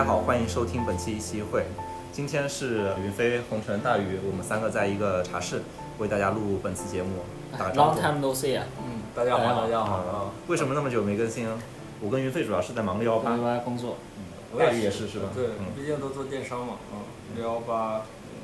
大家好，欢迎收听本期一期一会。今天是云飞、红尘、大鱼，我们三个在一个茶室为大家录本次节目。打个招 Long 呼。time no see 啊，嗯，大家好，大家好啊！为什么那么久没更新啊？我跟云飞主要是在忙六幺八工作。我大鱼也是是吧？对嗯，毕竟都做电商嘛，嗯，六幺八、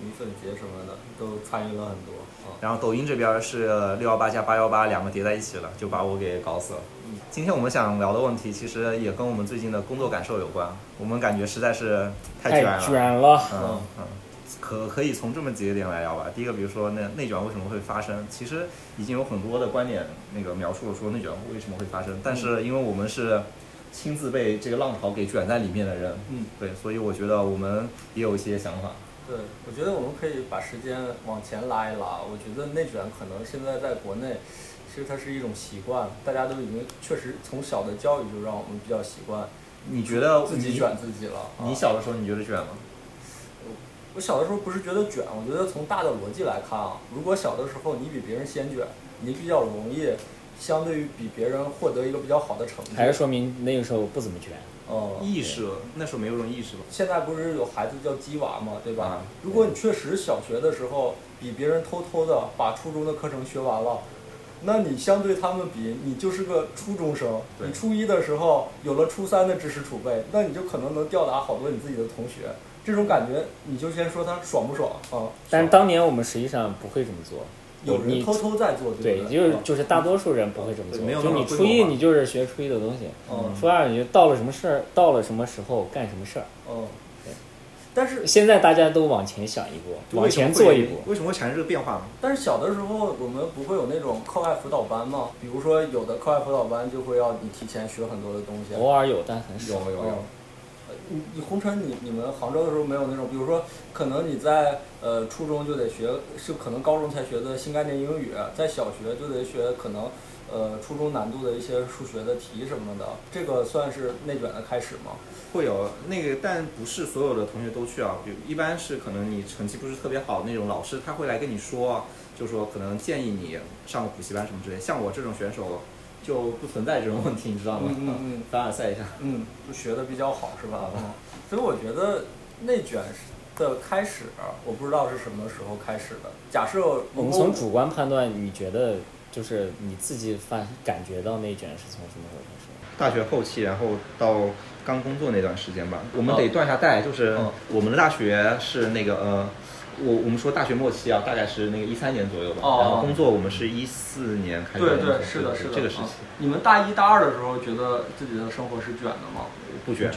米粉节什么的都参与了很多啊。然后抖音这边是六幺八加八幺八两个叠在一起了，就把我给搞死了。嗯今天我们想聊的问题，其实也跟我们最近的工作感受有关。我们感觉实在是太卷了。卷了。嗯嗯，可可以从这么几个点来聊吧。第一个，比如说那内卷为什么会发生，其实已经有很多的观点那个描述了说内卷为什么会发生，但是因为我们是亲自被这个浪潮给卷在里面的人，嗯，对，所以我觉得我们也有一些想法。对，我觉得我们可以把时间往前拉一拉。我觉得内卷可能现在在国内，其实它是一种习惯，大家都已经确实从小的教育就让我们比较习惯你觉得自己卷自己了。啊你小的时候你觉得卷吗？我小的时候不是觉得卷，我觉得从大的逻辑来看啊，如果小的时候你比别人先卷，你比较容易，相对于比别人获得一个比较好的成绩。还是说明那个时候不怎么卷。哦、意识那时候没有这种意识吧？现在不是有孩子叫鸡娃嘛，对吧？啊如果你确实小学的时候比别人偷偷的把初中的课程学完了，那你相对他们比，你就是个初中生。你初一的时候有了初三的知识储备，那你就可能能吊打好多你自己的同学。这种感觉，你就先说他爽不爽啊？但是当年我们实际上不会这么做。有人偷偷在做，对，就是啊就是大多数人不会这么做。没有就你初一你就是学初一的东西，嗯初二你就到了什么事儿，到了什么时候干什么事儿。嗯，但是现在大家都往前想一步，往前做一步。为什么会产生这个变化呢？但是小的时候我们不会有那种课外辅导班吗？比如说有的课外辅导班就会要你提前学很多的东西。偶尔有，但很少。有有有呃你你红尘你你们杭州的时候没有那种，比如说可能你在呃初中就得学，是可能高中才学的新概念英语，在小学就得学可能呃初中难度的一些数学的题什么的，这个算是内卷的开始吗？会有那个，但不是所有的同学都去啊。比如一般是可能你成绩不是特别好那种老师，他会来跟你说，就说可能建议你上个补习班什么之类。像我这种选手就不存在这种问题，你知道吗？嗯嗯嗯凡尔赛一下。嗯，就学的比较好是吧？嗯，所以我觉得内卷的开始，我不知道是什么时候开始的。假设我们从主观判断，你觉得就是你自己反感觉到内卷是从什么时候开始？大学后期，然后到刚工作那段时间吧，我们哦得断下代，就是嗯我们的大学是那个呃，我我们说大学末期啊，大概是那个一三年左右吧，哦然后工作我们是一四年开始对，对是的，是的，啊这个时期你们大一大二的时候觉得自己的生活是卷的吗？不卷，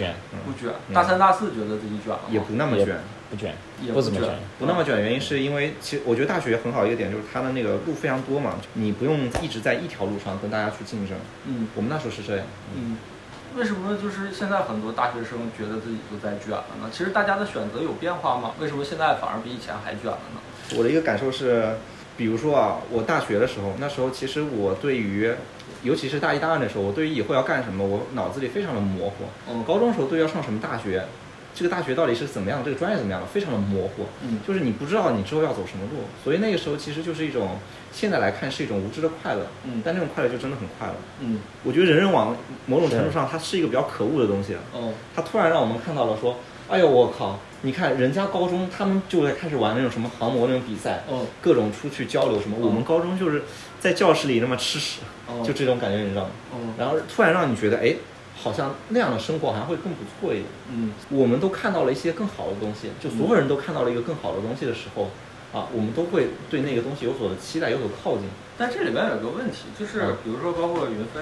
不卷。嗯大三大四觉得自己卷了吗？也不那么卷。不卷，也不怎么卷。不那么卷的原因是因为，其实我觉得大学很好一个点就是它的那个路非常多嘛，你不用一直在一条路上跟大家去竞争。嗯我们那时候是这样，嗯。为什么就是现在很多大学生觉得自己都在卷了呢？其实大家的选择有变化吗？为什么现在反而比以前还卷了呢？我的一个感受是，比如说啊，我大学的时候，那时候其实我对于，尤其是大一大二的时候，我对于以后要干什么，我脑子里非常的模糊。嗯高中的时候对于要上什么大学，这个大学到底是怎么样，这个专业怎么样的，非常的模糊。嗯就是你不知道你之后要走什么路，所以那个时候其实就是一种，现在来看是一种无知的快乐。嗯但那种快乐就真的很快乐。嗯我觉得人人网某种程度上它是一个比较可恶的东西。哦它突然让我们看到了说，哎呦我靠，你看人家高中他们就在开始玩那种什么航模那种比赛，哦各种出去交流什么。嗯我们高中就是在教室里那么吃屎，哦就这种感觉，你知道吗？哦然后突然让你觉得，哎，好像那样的生活好像会更不错一点。嗯我们都看到了一些更好的东西，就所有人都看到了一个更好的东西的时候，啊，我们都会对那个东西有所的期待，有所靠近。但这里边有个问题，就是嗯比如说包括云飞，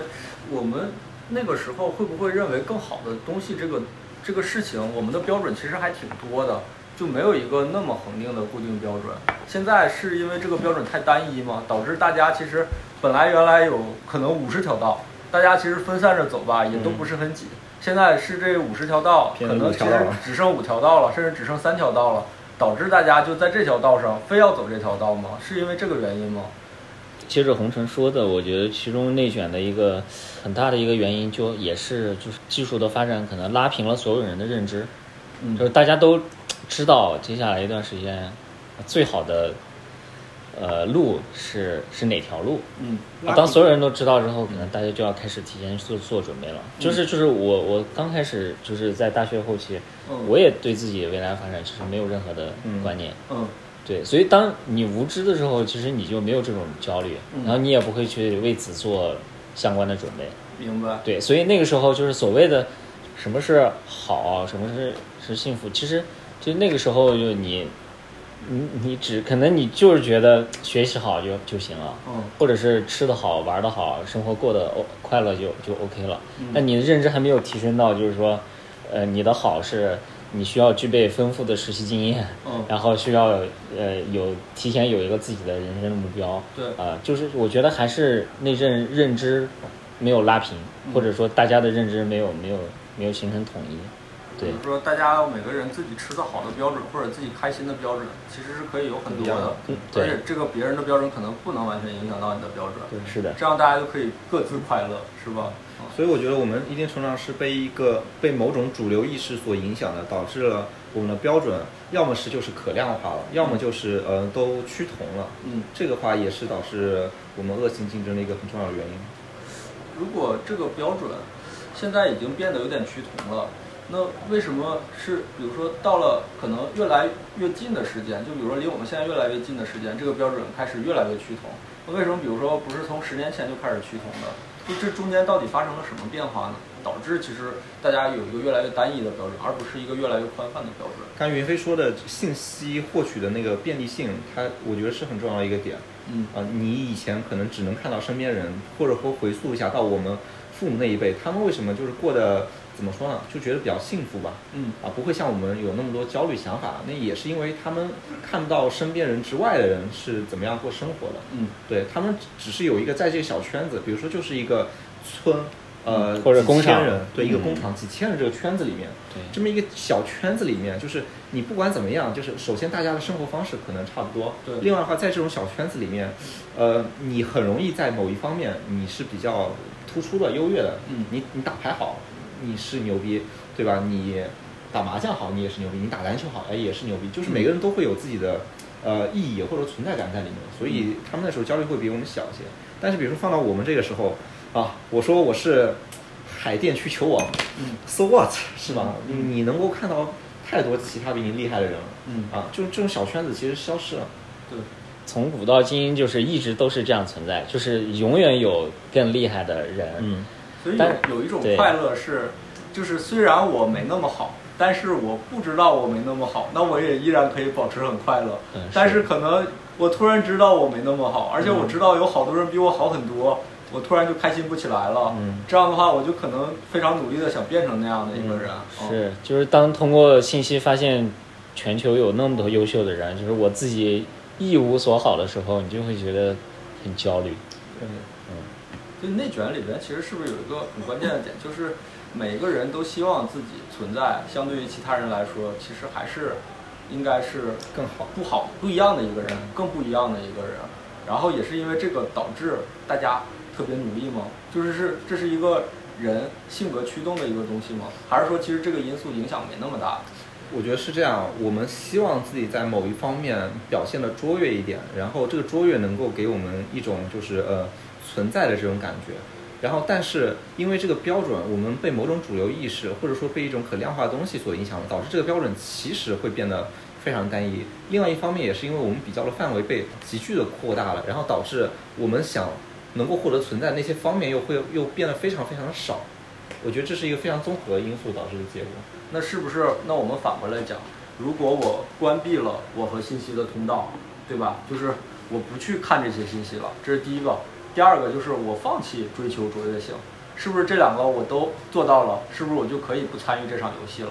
我们那个时候会不会认为更好的东西这个这个事情，我们的标准其实还挺多的，就没有一个那么恒定的固定标准。现在是因为这个标准太单一吗？导致大家其实本来原来有可能五十条道，大家其实分散着走吧，也都不是很挤。现在是这五十条道，可能其实只剩五条道了，甚至只剩三条道了。导致大家就在这条道上非要走这条道吗？是因为这个原因吗？接着红尘说的，我觉得其中内卷的一个很大的一个原因，就也是就是技术的发展可能拉平了所有人的认知，嗯就是大家都知道接下来一段时间最好的呃路是是哪条路。嗯啊当所有人都知道之后，可能大家就要开始提前做做准备了。就是就是我我刚开始就是在大学后期，嗯我也对自己未来发展其实没有任何的嗯观念。嗯对，所以当你无知的时候，其实你就没有这种焦虑，嗯然后你也不会去为此做相关的准备。明白。对，所以那个时候就是所谓的什么是好，什么是是幸福，其实就那个时候就你你你只可能你就是觉得学习好就就行了，嗯或者是吃的好、玩的好、生活过得快乐就就 OK 了。嗯那你的认知还没有提升到，就是说，呃，你的好是你需要具备丰富的实习经验，嗯然后需要呃有提前有一个自己的人生的目标。对啊、就是我觉得还是那阵认知没有拉平，嗯或者说大家的认知没有没有没有形成统一。对比如说，大家每个人自己吃的好的标准，或者自己开心的标准，其实是可以有很多的而且这个别人的标准可能不能完全影响到你的标准。对是的，这样大家就可以各自快乐，是吧？啊所以我觉得我们一定程度上是被一个被某种主流意识所影响的，导致了我们的标准要么是就是可量化了，要么就是呃都趋同了。嗯，这个话也是导致我们恶性竞争的一个很重要的原因。如果这个标准现在已经变得有点趋同了，那为什么是比如说到了可能越来越近的时间，就比如说离我们现在越来越近的时间，这个标准开始越来越趋同？那为什么比如说不是从十年前就开始趋同的？就这中间到底发生了什么变化呢？导致其实大家有一个越来越单一的标准，而不是一个越来越宽泛的标准。刚云飞说的信息获取的那个便利性，它我觉得是很重要的一个点。嗯啊、你以前可能只能看到身边人，或者说回溯一下到我们父母那一辈，他们为什么就是过得怎么说呢？就觉得比较幸福吧。嗯啊，不会像我们有那么多焦虑想法。那也是因为他们看不到身边人之外的人是怎么样过生活的。嗯对他们只是有一个在这个小圈子，比如说就是一个村，呃，嗯或者几工厂千人，对，一个嗯工厂几千人这个圈子里面，对这么一个小圈子里面，就是你不管怎么样，就是首先大家的生活方式可能差不多，对另外的话，在这种小圈子里面，呃，你很容易在某一方面你是比较突出的、优越的，嗯你你打牌好，你是牛逼，对吧？你打麻将好，你也是牛逼；你打篮球好，哎，也是牛逼。就是每个人都会有自己的呃意义或者存在感在里面，所以他们那时候焦虑会比我们小一些。但是比如说放到我们这个时候啊，我说我是海淀区球王，嗯，so what 是吧？你你能够看到太多其他比你厉害的人了，嗯啊，就这种小圈子其实消失了。对，从古到今就是一直都是这样存在，就是永远有更厉害的人。嗯，所以但有有一种快乐是，就是虽然我没那么好，但是我不知道我没那么好，那我也依然可以保持很快乐。嗯但是是可能我突然知道我没那么好，而且我嗯知道有好多人比我好很多，我突然就开心不起来了。嗯这样的话，我就可能非常努力的想变成那样的一个人。嗯是，就是当通过信息发现全球有那么多优秀的人，就是我自己一无所好的时候，你就会觉得很焦虑。对就内卷里边，其实是不是有一个很关键的点，就是每个人都希望自己存在，相对于其他人来说，其实还是应该是更好。不好、不一样的一个人，更不一样的一个人。然后也是因为这个导致大家特别努力吗？就是是这是一个人性格驱动的一个东西吗？还是说其实这个因素影响没那么大？我觉得是这样，我们希望自己在某一方面表现的卓越一点，然后这个卓越能够给我们一种就是呃存在的这种感觉。然后，但是因为这个标准，我们被某种主流意识或者说被一种可量化的东西所影响了，导致这个标准其实会变得非常单一。另外一方面，也是因为我们比较的范围被急剧的扩大了，然后导致我们想能够获得存在那些方面又会又变得非常非常少。我觉得这是一个非常综合的因素导致的结果。那是不是？那我们反过来讲，如果我关闭了我和信息的通道，对吧？就是我不去看这些信息了，这是第一个。第二个就是我放弃追求卓越性，是不是这两个我都做到了？是不是我就可以不参与这场游戏了？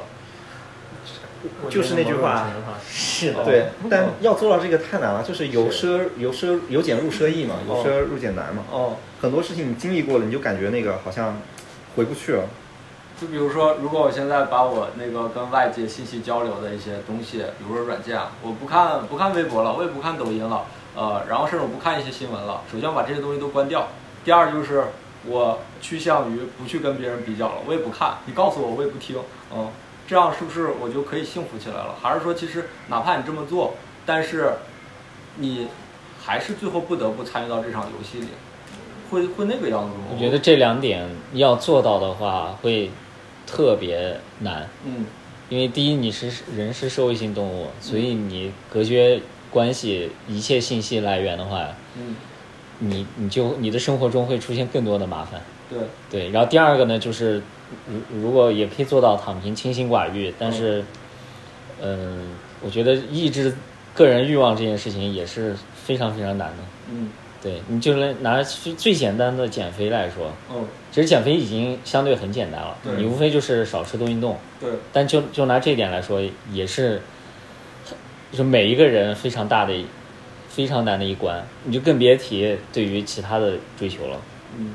就是那句话，是的对，但要做到这个太难了，就是由奢由奢由俭入奢易嘛，由哦奢入俭难嘛。哦，很多事情你经历过了，你就感觉那个好像回不去了。就比如说，如果我现在把我那个跟外界信息交流的一些东西，比如说软件，啊我不看不看微博了，我也不看抖音了，呃，然后甚至我不看一些新闻了。首先我把这些东西都关掉。第二就是我趋向于不去跟别人比较了，我也不看，你告诉我我也不听，嗯，这样是不是我就可以幸福起来了？还是说其实哪怕你这么做，但是你还是最后不得不参与到这场游戏里，会会那个样子吗？我觉得这两点要做到的话，会特别难。嗯因为第一，你是人是社会性动物，所以你隔绝关系一切信息来源的话，嗯，你你就你的生活中会出现更多的麻烦。对，对，然后第二个呢，就是如如果也可以做到躺平、清心寡欲，但是，嗯、我觉得抑制个人欲望这件事情也是非常非常难的。嗯。对你就来拿最最简单的减肥来说，嗯。其实减肥已经相对很简单了，你无非就是少吃多运动。对，但就就拿这一点来说，也是，就是每一个人非常大的、非常难的一关，你就更别提对于其他的追求了。嗯。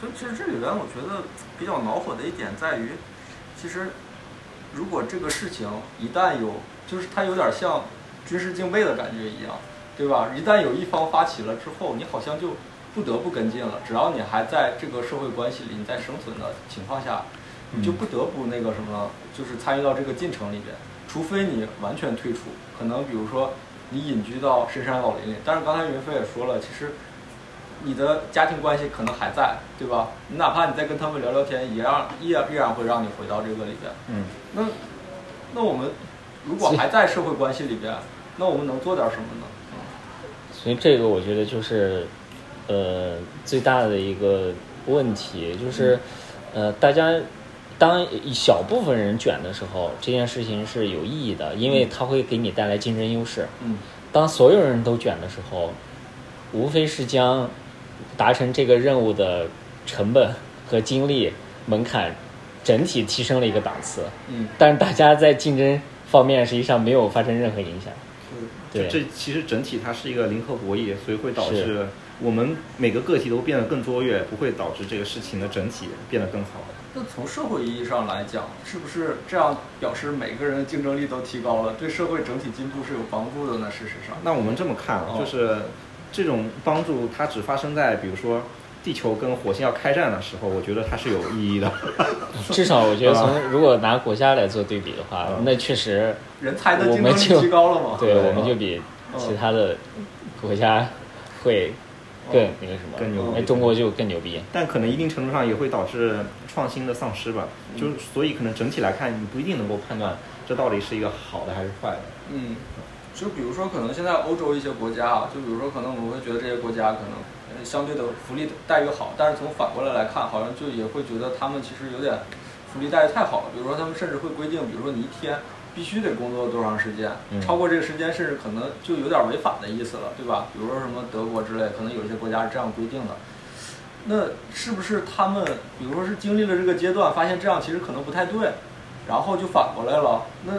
所以其实这里边我觉得比较恼火的一点在于，其实如果这个事情一旦有，就是它有点像军事竞备的感觉一样，对吧？一旦有一方发起了之后，你好像就不得不跟进了。只要你还在这个社会关系里，你在生存的情况下，你就不得不那个什么，就是参与到这个进程里边。除非你完全退出，可能比如说你隐居到深山老林里。但是刚才云飞也说了，其实你的家庭关系可能还在，对吧？你哪怕你再跟他们聊聊天，也让依然依然会让你回到这个里边。嗯，那那我们如果还在社会关系里边，那我们能做点什么呢？所以这个我觉得就是，呃，最大的一个问题就是，呃，大家当一小部分人卷的时候，这件事情是有意义的，因为它会给你带来竞争优势。嗯。当所有人都卷的时候，无非是将达成这个任务的成本和精力门槛整体提升了一个档次，嗯，但是大家在竞争方面实际上没有发生任何影响。对，这其实整体它是一个零和博弈，所以会导致我们每个个体都变得更卓越，不会导致这个事情的整体变得更好。那从社会意义上来讲，是不是这样表示每个人的竞争力都提高了，对社会整体进步是有帮助的呢？事实上，那我们这么看啊，哦就是这种帮助它只发生在比如说地球跟火星要开战的时候，我觉得它是有意义的。至少我觉得 从如果拿国家来做对比的话，嗯那确实人才的竞争力提高了嘛？对，对我们就比其他的国家会更那个什么，更牛逼哎，中国就更牛逼。但可能一定程度上也会导致创新的丧失吧。就是所以可能整体来看，你不一定能够判断这到底是一个好的还是坏的。嗯，就比如说，可能现在欧洲一些国家啊，就比如说，可能我们会觉得这些国家可能呃相对的福利待遇好，但是从反过来来看，好像就也会觉得他们其实有点福利待遇太好了。比如说，他们甚至会规定，比如说你一天必须得工作多长时间，嗯超过这个时间，甚至可能就有点违反的意思了，对吧？比如说什么德国之类，可能有些国家是这样规定的。那是不是他们，比如说是经历了这个阶段，发现这样其实可能不太对，然后就反过来了？那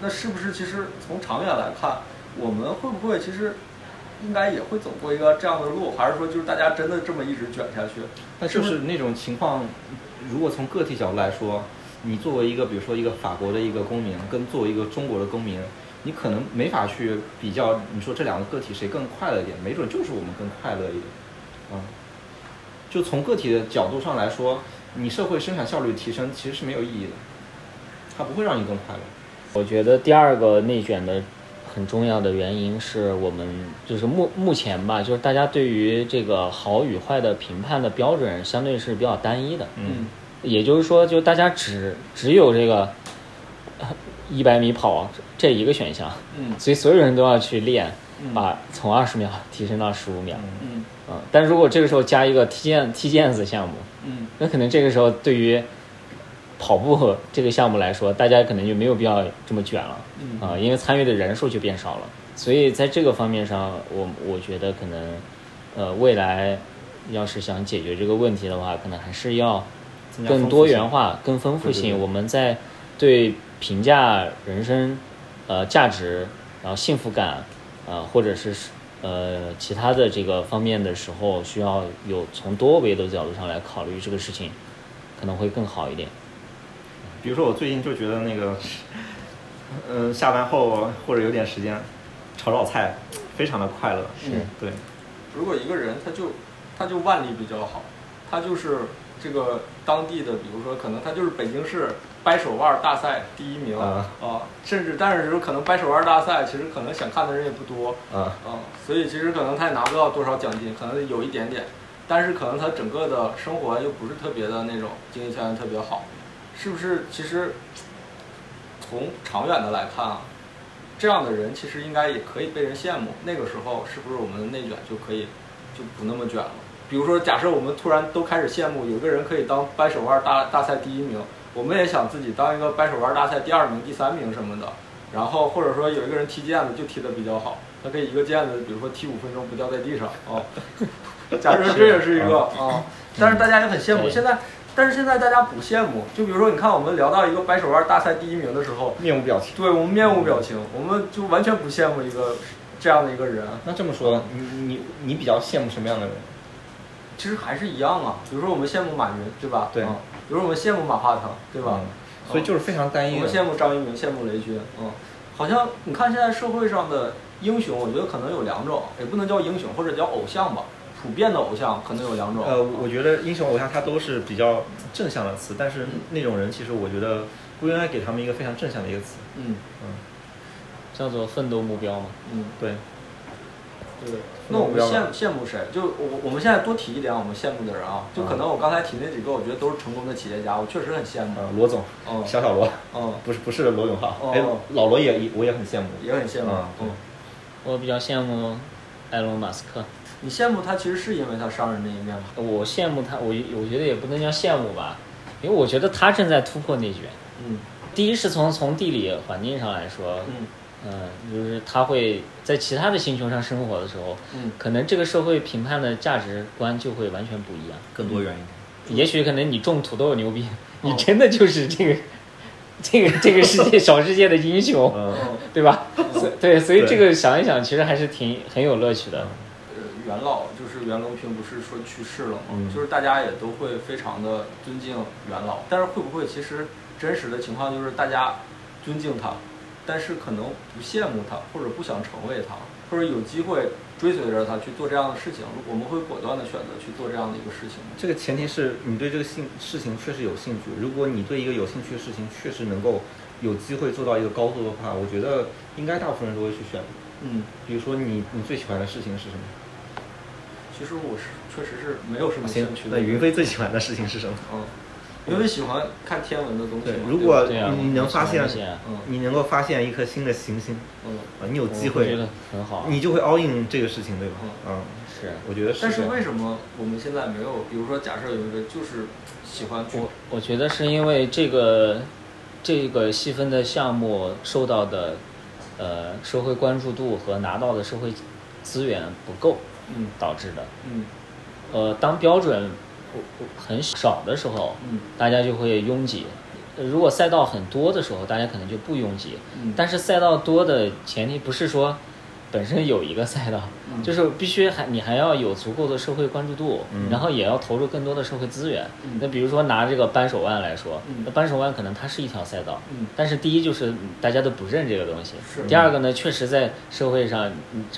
那是不是其实从长远来看，我们会不会其实应该也会走过一个这样的路，还是说就是大家真的这么一直卷下去？但就是那种情况，如果从个体角度来说，你作为一个比如说一个法国的一个公民，跟作为一个中国的公民，你可能没法去比较，你说这两个个体谁更快乐一点？没准就是我们更快乐一点，啊、就从个体的角度上来说，你社会生产效率提升其实是没有意义的，它不会让你更快乐。我觉得第二个内卷的很重要的原因是我们就是目目前吧，就是大家对于这个好与坏的评判的标准相对是比较单一的。嗯也就是说，就大家只只有这个一百米跑这一个选项，嗯。所以所有人都要去练，嗯。把从二十秒提升到十五秒。嗯。嗯，但如果这个时候加一个踢毽踢毽子项目，嗯。那可能这个时候对于跑步这个项目来说，大家可能就没有必要这么卷了。嗯。啊、因为参与的人数就变少了。所以在这个方面上，我我觉得可能呃未来要是想解决这个问题的话，可能还是要更多元化、更丰富性。我们在对评价人生呃价值，然后幸福感，呃或者是呃其他的这个方面的时候，需要有从多维的角度上来考虑这个事情，可能会更好一点。比如说我最近就觉得那个，嗯、下班后或者有点时间，炒炒菜，非常的快乐。是对，如果一个人他就他就腕力比较好，他就是这个当地的，比如说可能他就是北京市掰手腕大赛第一名啊甚至但是可能掰手腕大赛其实可能想看的人也不多啊，啊，所以其实可能他也拿不到多少奖金，可能有一点点，但是可能他整个的生活又不是特别的那种经济条件特别好，是不是？其实从长远的来看啊，这样的人其实应该也可以被人羡慕。那个时候是不是我们的内卷就可以就不那么卷了？比如说，假设我们突然都开始羡慕有个人可以当掰手腕大大赛第一名，我们也想自己当一个掰手腕大赛第二名、第三名什么的。然后或者说有一个人踢毽子就踢得比较好，他可以一个毽子，比如说踢五分钟不掉在地上啊。假设这也是一个啊，但是大家也很羡慕。现在，但是现在大家不羡慕。就比如说，你看我们聊到一个掰手腕大赛第一名的时候，面无表情。对我们面无表情，我们就完全不羡慕一个这样的一个人。那这么说，你你你比较羡慕什么样的人？其实还是一样啊。比如说我们羡慕马云，对吧？对啊比如说我们羡慕马化腾，对吧？嗯所以就是非常单一的。我们羡慕张一鸣，羡慕雷军，嗯，好像你看现在社会上的英雄，我觉得可能有两种，也不能叫英雄，或者叫偶像吧。普遍的偶像可能有两种。呃，我觉得英雄偶像他都是比较正向的词，但是那种人其实我觉得不应该给他们一个非常正向的一个词。嗯嗯叫做奋斗目标嘛。嗯，对，对。那我们羡羡慕谁？就我我们现在多提一点我们羡慕的人啊，就可能我刚才提那几个，我觉得都是成功的企业家，我确实很羡慕。啊，罗总，嗯小小罗，嗯，不是不是罗永浩，哦哎，老罗也我也很羡慕。也很羡慕。嗯嗯，我比较羡慕埃隆·马斯克。你羡慕他，其实是因为他商人那一面吗？我羡慕他，我我觉得也不能叫羡慕吧，因为我觉得他正在突破内卷。嗯第一是从从地理环境上来说，嗯嗯，就是他会在其他的星球上生活的时候，嗯可能这个社会评判的价值观就会完全不一样。更多元一点。也许可能你种土豆牛逼，哦你真的就是这个 这个这个世界小世界的英雄。对吧？对，所以这个想一想，其实还是挺很有乐趣的。呃，元老就是袁隆平，不是说去世了吗？嗯就是大家也都会非常的尊敬元老，但是会不会其实真实的情况就是大家尊敬他，但是可能不羡慕他，或者不想成为他，或者有机会追随着他去做这样的事情，我们会果断的选择去做这样的一个事情？这个前提是你对这个兴事情确实有兴趣。如果你对一个有兴趣的事情确实能够有机会做到一个高度的话，我觉得应该大部分人都会去选。嗯，比如说你你最喜欢的事情是什么？其实我是确实是没有什么兴趣，的。那云飞最喜欢的事情是什么？嗯，因为喜欢看天文的东西对。，如果你能发现嗯你能够发现一颗新的行星嗯，啊，你有机会我觉得，很好。你就会 all in 这个事情，对吧？嗯，是我觉得是但是。为什么我们现在没有？比如说，假设有一个就是喜欢我我觉得是因为这个这个细分的项目受到的呃社会关注度和拿到的社会资源不够嗯导致的。嗯呃，当标准很少的时候，嗯大家就会拥挤。呃如果赛道很多的时候，大家可能就不拥挤。嗯，但是赛道多的前提不是说本身有一个赛道，嗯。就是必须还你还要有足够的社会关注度，嗯。然后也要投入更多的社会资源。嗯。那比如说拿这个扳手腕来说，嗯。那扳手腕可能它是一条赛道，嗯。但是第一就是嗯大家都不认这个东西，第二个呢，确实在社会上，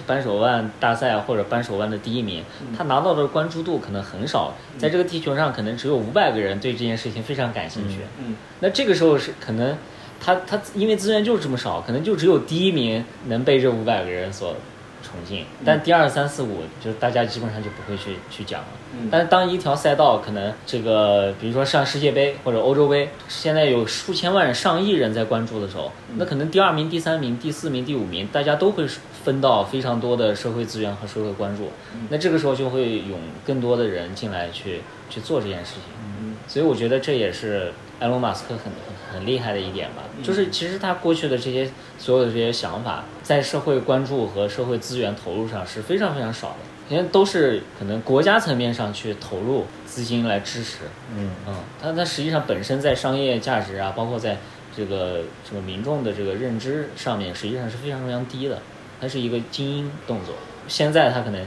扳手腕大赛或者扳手腕的第一名，嗯。他拿到的关注度可能很少，在这个地球上可能只有五百个人对这件事情非常感兴趣。嗯。那这个时候是可能他他因为资源就是这么少，可能就只有第一名能被这五百个人所崇敬，但第二、三四、五就是大家基本上就不会去去讲了。嗯但是当一条赛道可能这个，比如说上世界杯或者欧洲杯，现在有数千万、上亿人在关注的时候，那可能第二名、第三名、第四名、第五名，大家都会分到非常多的社会资源和社会关注。那这个时候就会涌更多的人进来去去做这件事情。嗯所以我觉得这也是埃隆·马斯克很很很厉害的一点吧，嗯。就是其实他过去的这些所有的这些想法，在社会关注和社会资源投入上是非常非常少的，因为都是可能国家层面上去投入资金来支持，嗯。嗯，它它实际上本身在商业价值啊，包括在这个这个民众的这个认知上面，实际上是非常非常低的，它是一个精英动作。现在他可能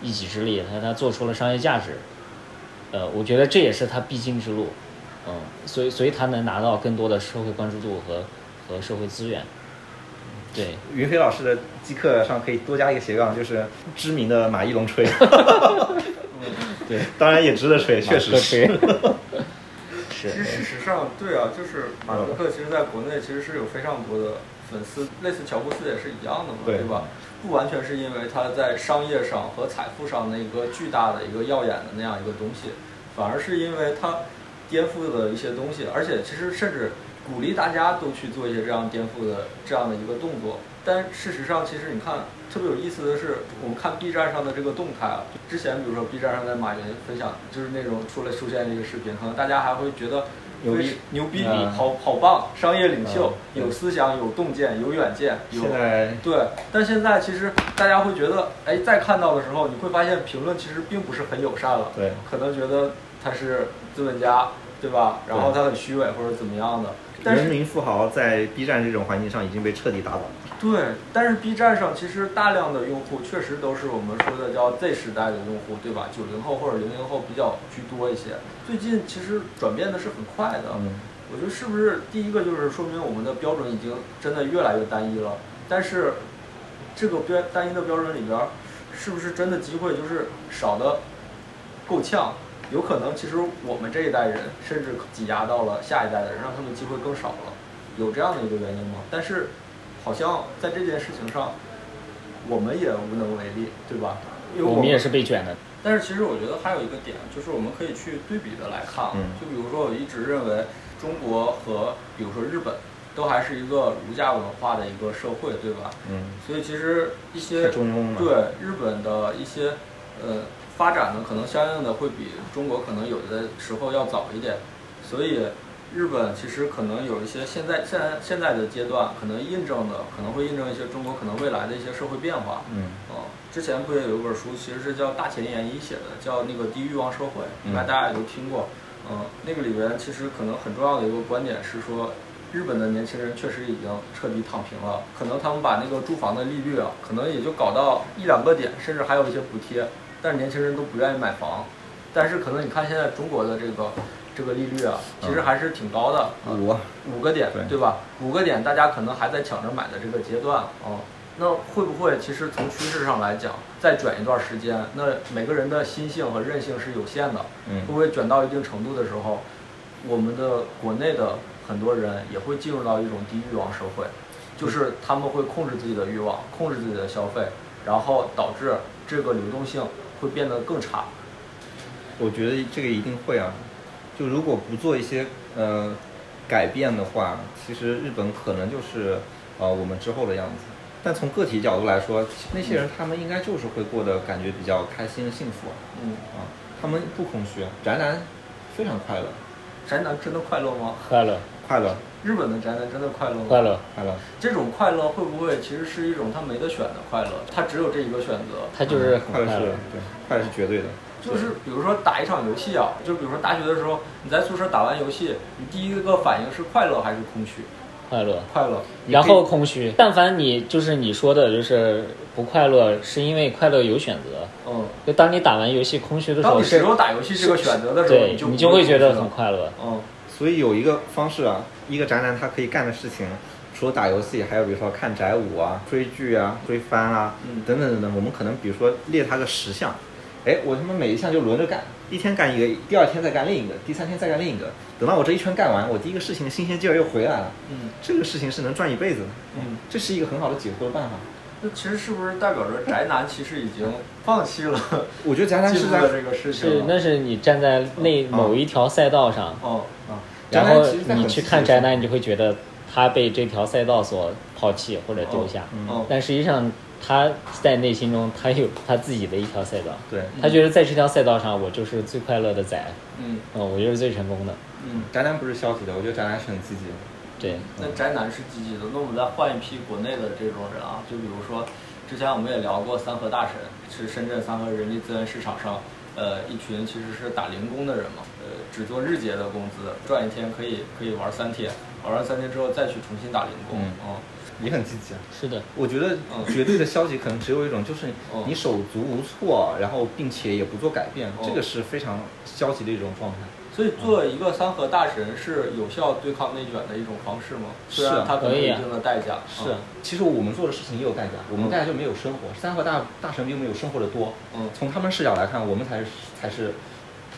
一己之力，他他做出了商业价值，呃，我觉得这也是他必经之路，嗯，所以所以他能拿到更多的社会关注度和和社会资源，对，云飞老师的机课上可以多加一个斜杠，就是知名的马一龙吹。对，当然也值得吹，确实是。马克吹 其实事实上对啊，就是马斯克，其实在国内其实是有非常多的粉丝，类似乔布斯也是一样的嘛，对。对吧？不完全是因为他在商业上和财富上那个巨大的一个耀眼的那样一个东西，反而是因为他颠覆的一些东西，而且其实甚至鼓励大家都去做一些这样颠覆的这样的一个动作。但事实上，其实你看特别有意思的是，我们看 B 站上的这个动态啊，之前比如说 B 站上在马云分享，就是那种出来出现一个视频，可能大家还会觉得牛逼牛逼，嗯好好棒，商业领袖，嗯有思想，有洞见，有远见，有现在对，但现在其实大家会觉得，哎，再看到的时候，你会发现评论其实并不是很友善了，对可能觉得他是资本家，对吧？然后他很虚伪或者怎么样的。但是人民富豪在 B 站这种环境上已经被彻底打倒了。对，但是 B 站上其实大量的用户确实都是我们说的叫 Z 时代的用户，对吧？九零后或者零零后比较居多一些。最近其实转变的是很快的，嗯，我觉得是不是第一个就是说明我们的标准已经真的越来越单一了？但是这个标单一的标准里边儿，是不是真的机会就是少的够呛？有可能其实我们这一代人甚至挤压到了下一代的人，让他们机会更少了，有这样的一个原因吗？但是好像在这件事情上，我们也无能为力，对吧？因为我们也是被卷的。但是其实我觉得还有一个点，就是我们可以去对比的来看就比如说我一直认为中国和比如说日本都还是一个儒家文化的一个社会，对吧？嗯，所以其实一些太中庸了。对日本的一些呃发展呢，可能相应的会比中国可能有的时候要早一点，所以日本其实可能有一些现在现在现在的阶段，可能印证的可能会印证一些中国可能未来的一些社会变化。嗯。哦，之前不也有一本书，其实是叫大前研一写的，叫那个低欲望社会，嗯。应该大家也都听过。嗯，那个里边其实可能很重要的一个观点是说，日本的年轻人确实已经彻底躺平了，可能他们把那个住房的利率啊，可能也就搞到一两个点，甚至还有一些补贴，但是年轻人都不愿意买房。但是可能你看现在中国的这个这个利率啊，其实还是挺高的，啊五五个点，对对吧？五个点，大家可能还在抢着买的这个阶段啊。那会不会其实从趋势上来讲，再卷一段时间，那每个人的心性和韧性是有限的，嗯会不会卷到一定程度的时候，我们的国内的很多人也会进入到一种低欲望社会，就是他们会控制自己的欲望，控制自己的消费，然后导致这个流动性会变得更差。我觉得这个一定会啊。就如果不做一些呃改变的话，其实日本可能就是呃我们之后的样子。但从个体角度来说，那些人他们应该就是会过得感觉比较开心幸福嗯，啊，他们不空虚，宅男非常快乐，宅男真的快乐吗？快乐，快乐日本的宅男真的快乐吗？快乐，快乐。这种快乐会不会其实是一种他没得选的快乐？他只有这一个选择。他就是很快乐是快乐。对，快乐是绝对的。就是比如说打一场游戏啊，就比如说大学的时候，你在宿舍打完游戏，你第一个反应是快乐还是空虚？快乐，快乐。然后空虚。但凡你就是你说的，就是不快乐，是因为快乐有选择。嗯，就当你打完游戏空虚的时候，当你只是有打游戏这个选择的时候，你就会觉得很。快乐。嗯所以有一个方式啊，一个宅男他可以干的事情，除了打游戏，还有比如说看宅舞啊、追剧啊、追番啊，嗯等等等等。我们可能比如说列他个十项，哎，我他妈每一项就轮着干，一天干一个，第二天再干另一个，第三天再干另一个。等到我这一圈干完，我第一个事情新鲜劲儿又回来了。嗯这个事情是能赚一辈子的，嗯，这是一个很好的解脱的办法。那其实是不是代表着宅男其实已经放弃了我觉得宅男是在这个事情是，那是你站在那某一条赛道上，哦，啊，宅然后你去看宅男，你就会觉得他被这条赛道所抛弃或者丢下。但实际上，他在内心中他有他自己的一条赛道，对，他觉得在这条赛道上，我就是最快乐的仔，嗯嗯，我就是最成功的。嗯。宅男不是消极的，我觉得宅男是很积极的。对，那宅男是积极的，那我们再换一批国内的这种人啊，就比如说，之前我们也聊过三和大神，是深圳三和人力资源市场上，呃，一群其实是打零工的人嘛，呃，只做日结的工资，赚一天可以可以玩三天，玩完三天之后再去重新打零工，嗯。嗯也很积极啊。是的，我觉得嗯。绝对的消极可能只有一种，就是嗯。你手足无措，然后并且也不做改变，嗯。这个是非常消极的一种状态。所以做一个三和大神是有效对抗内卷的一种方式吗？是啊。它可能有一可以啊定的代价，是，其实我们做的事情也有代价，我们代价就没有生活。三和大大神并没有生活的多，嗯。从他们视角来看，我们才是才是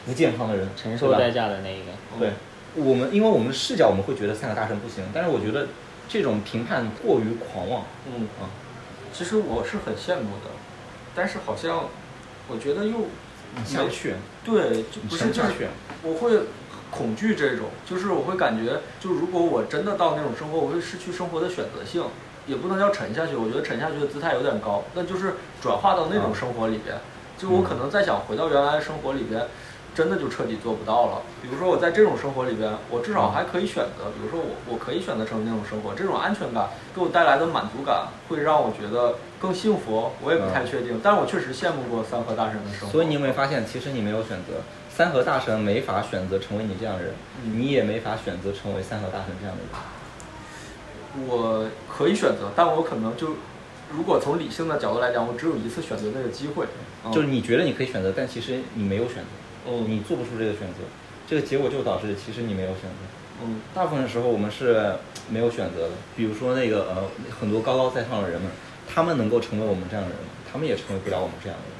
不健康的人，承受代价的那一个。嗯。对，我们因为我们的视角，我们会觉得三个大神不行，但是我觉得这种评判过于狂妄嗯，啊。其实我是很羡慕的，但是好像我觉得又你下不去，对，就不是就是。我会恐惧这种，就是我会感觉，就如果我真的到那种生活，我会失去生活的选择性，也不能叫沉下去，我觉得沉下去的姿态有点高，那就是转化到那种啊生活里边，就我可能再想回到原来的生活里边。真的就彻底做不到了。比如说我在这种生活里边，我至少还可以选择，比如说我我可以选择成为那种生活，这种安全感给我带来的满足感，会让我觉得更幸福。我也不太确定，但是我确实羡慕过三和大神的生活。所以你有没有发现，其实你没有选择，三和大神没法选择成为你这样的人，嗯你也没法选择成为三和大神这样的人。我可以选择，但我可能就，如果从理性的角度来讲，我只有一次选择那个机会。嗯就是你觉得你可以选择，但其实你没有选择，嗯你做不出这个选择，这个结果就导致其实你没有选择。嗯大部分时候我们是没有选择的，比如说那个呃很多高高在上的人们，他们能够成为我们这样的人吗？他们也成为不了我们这样的人。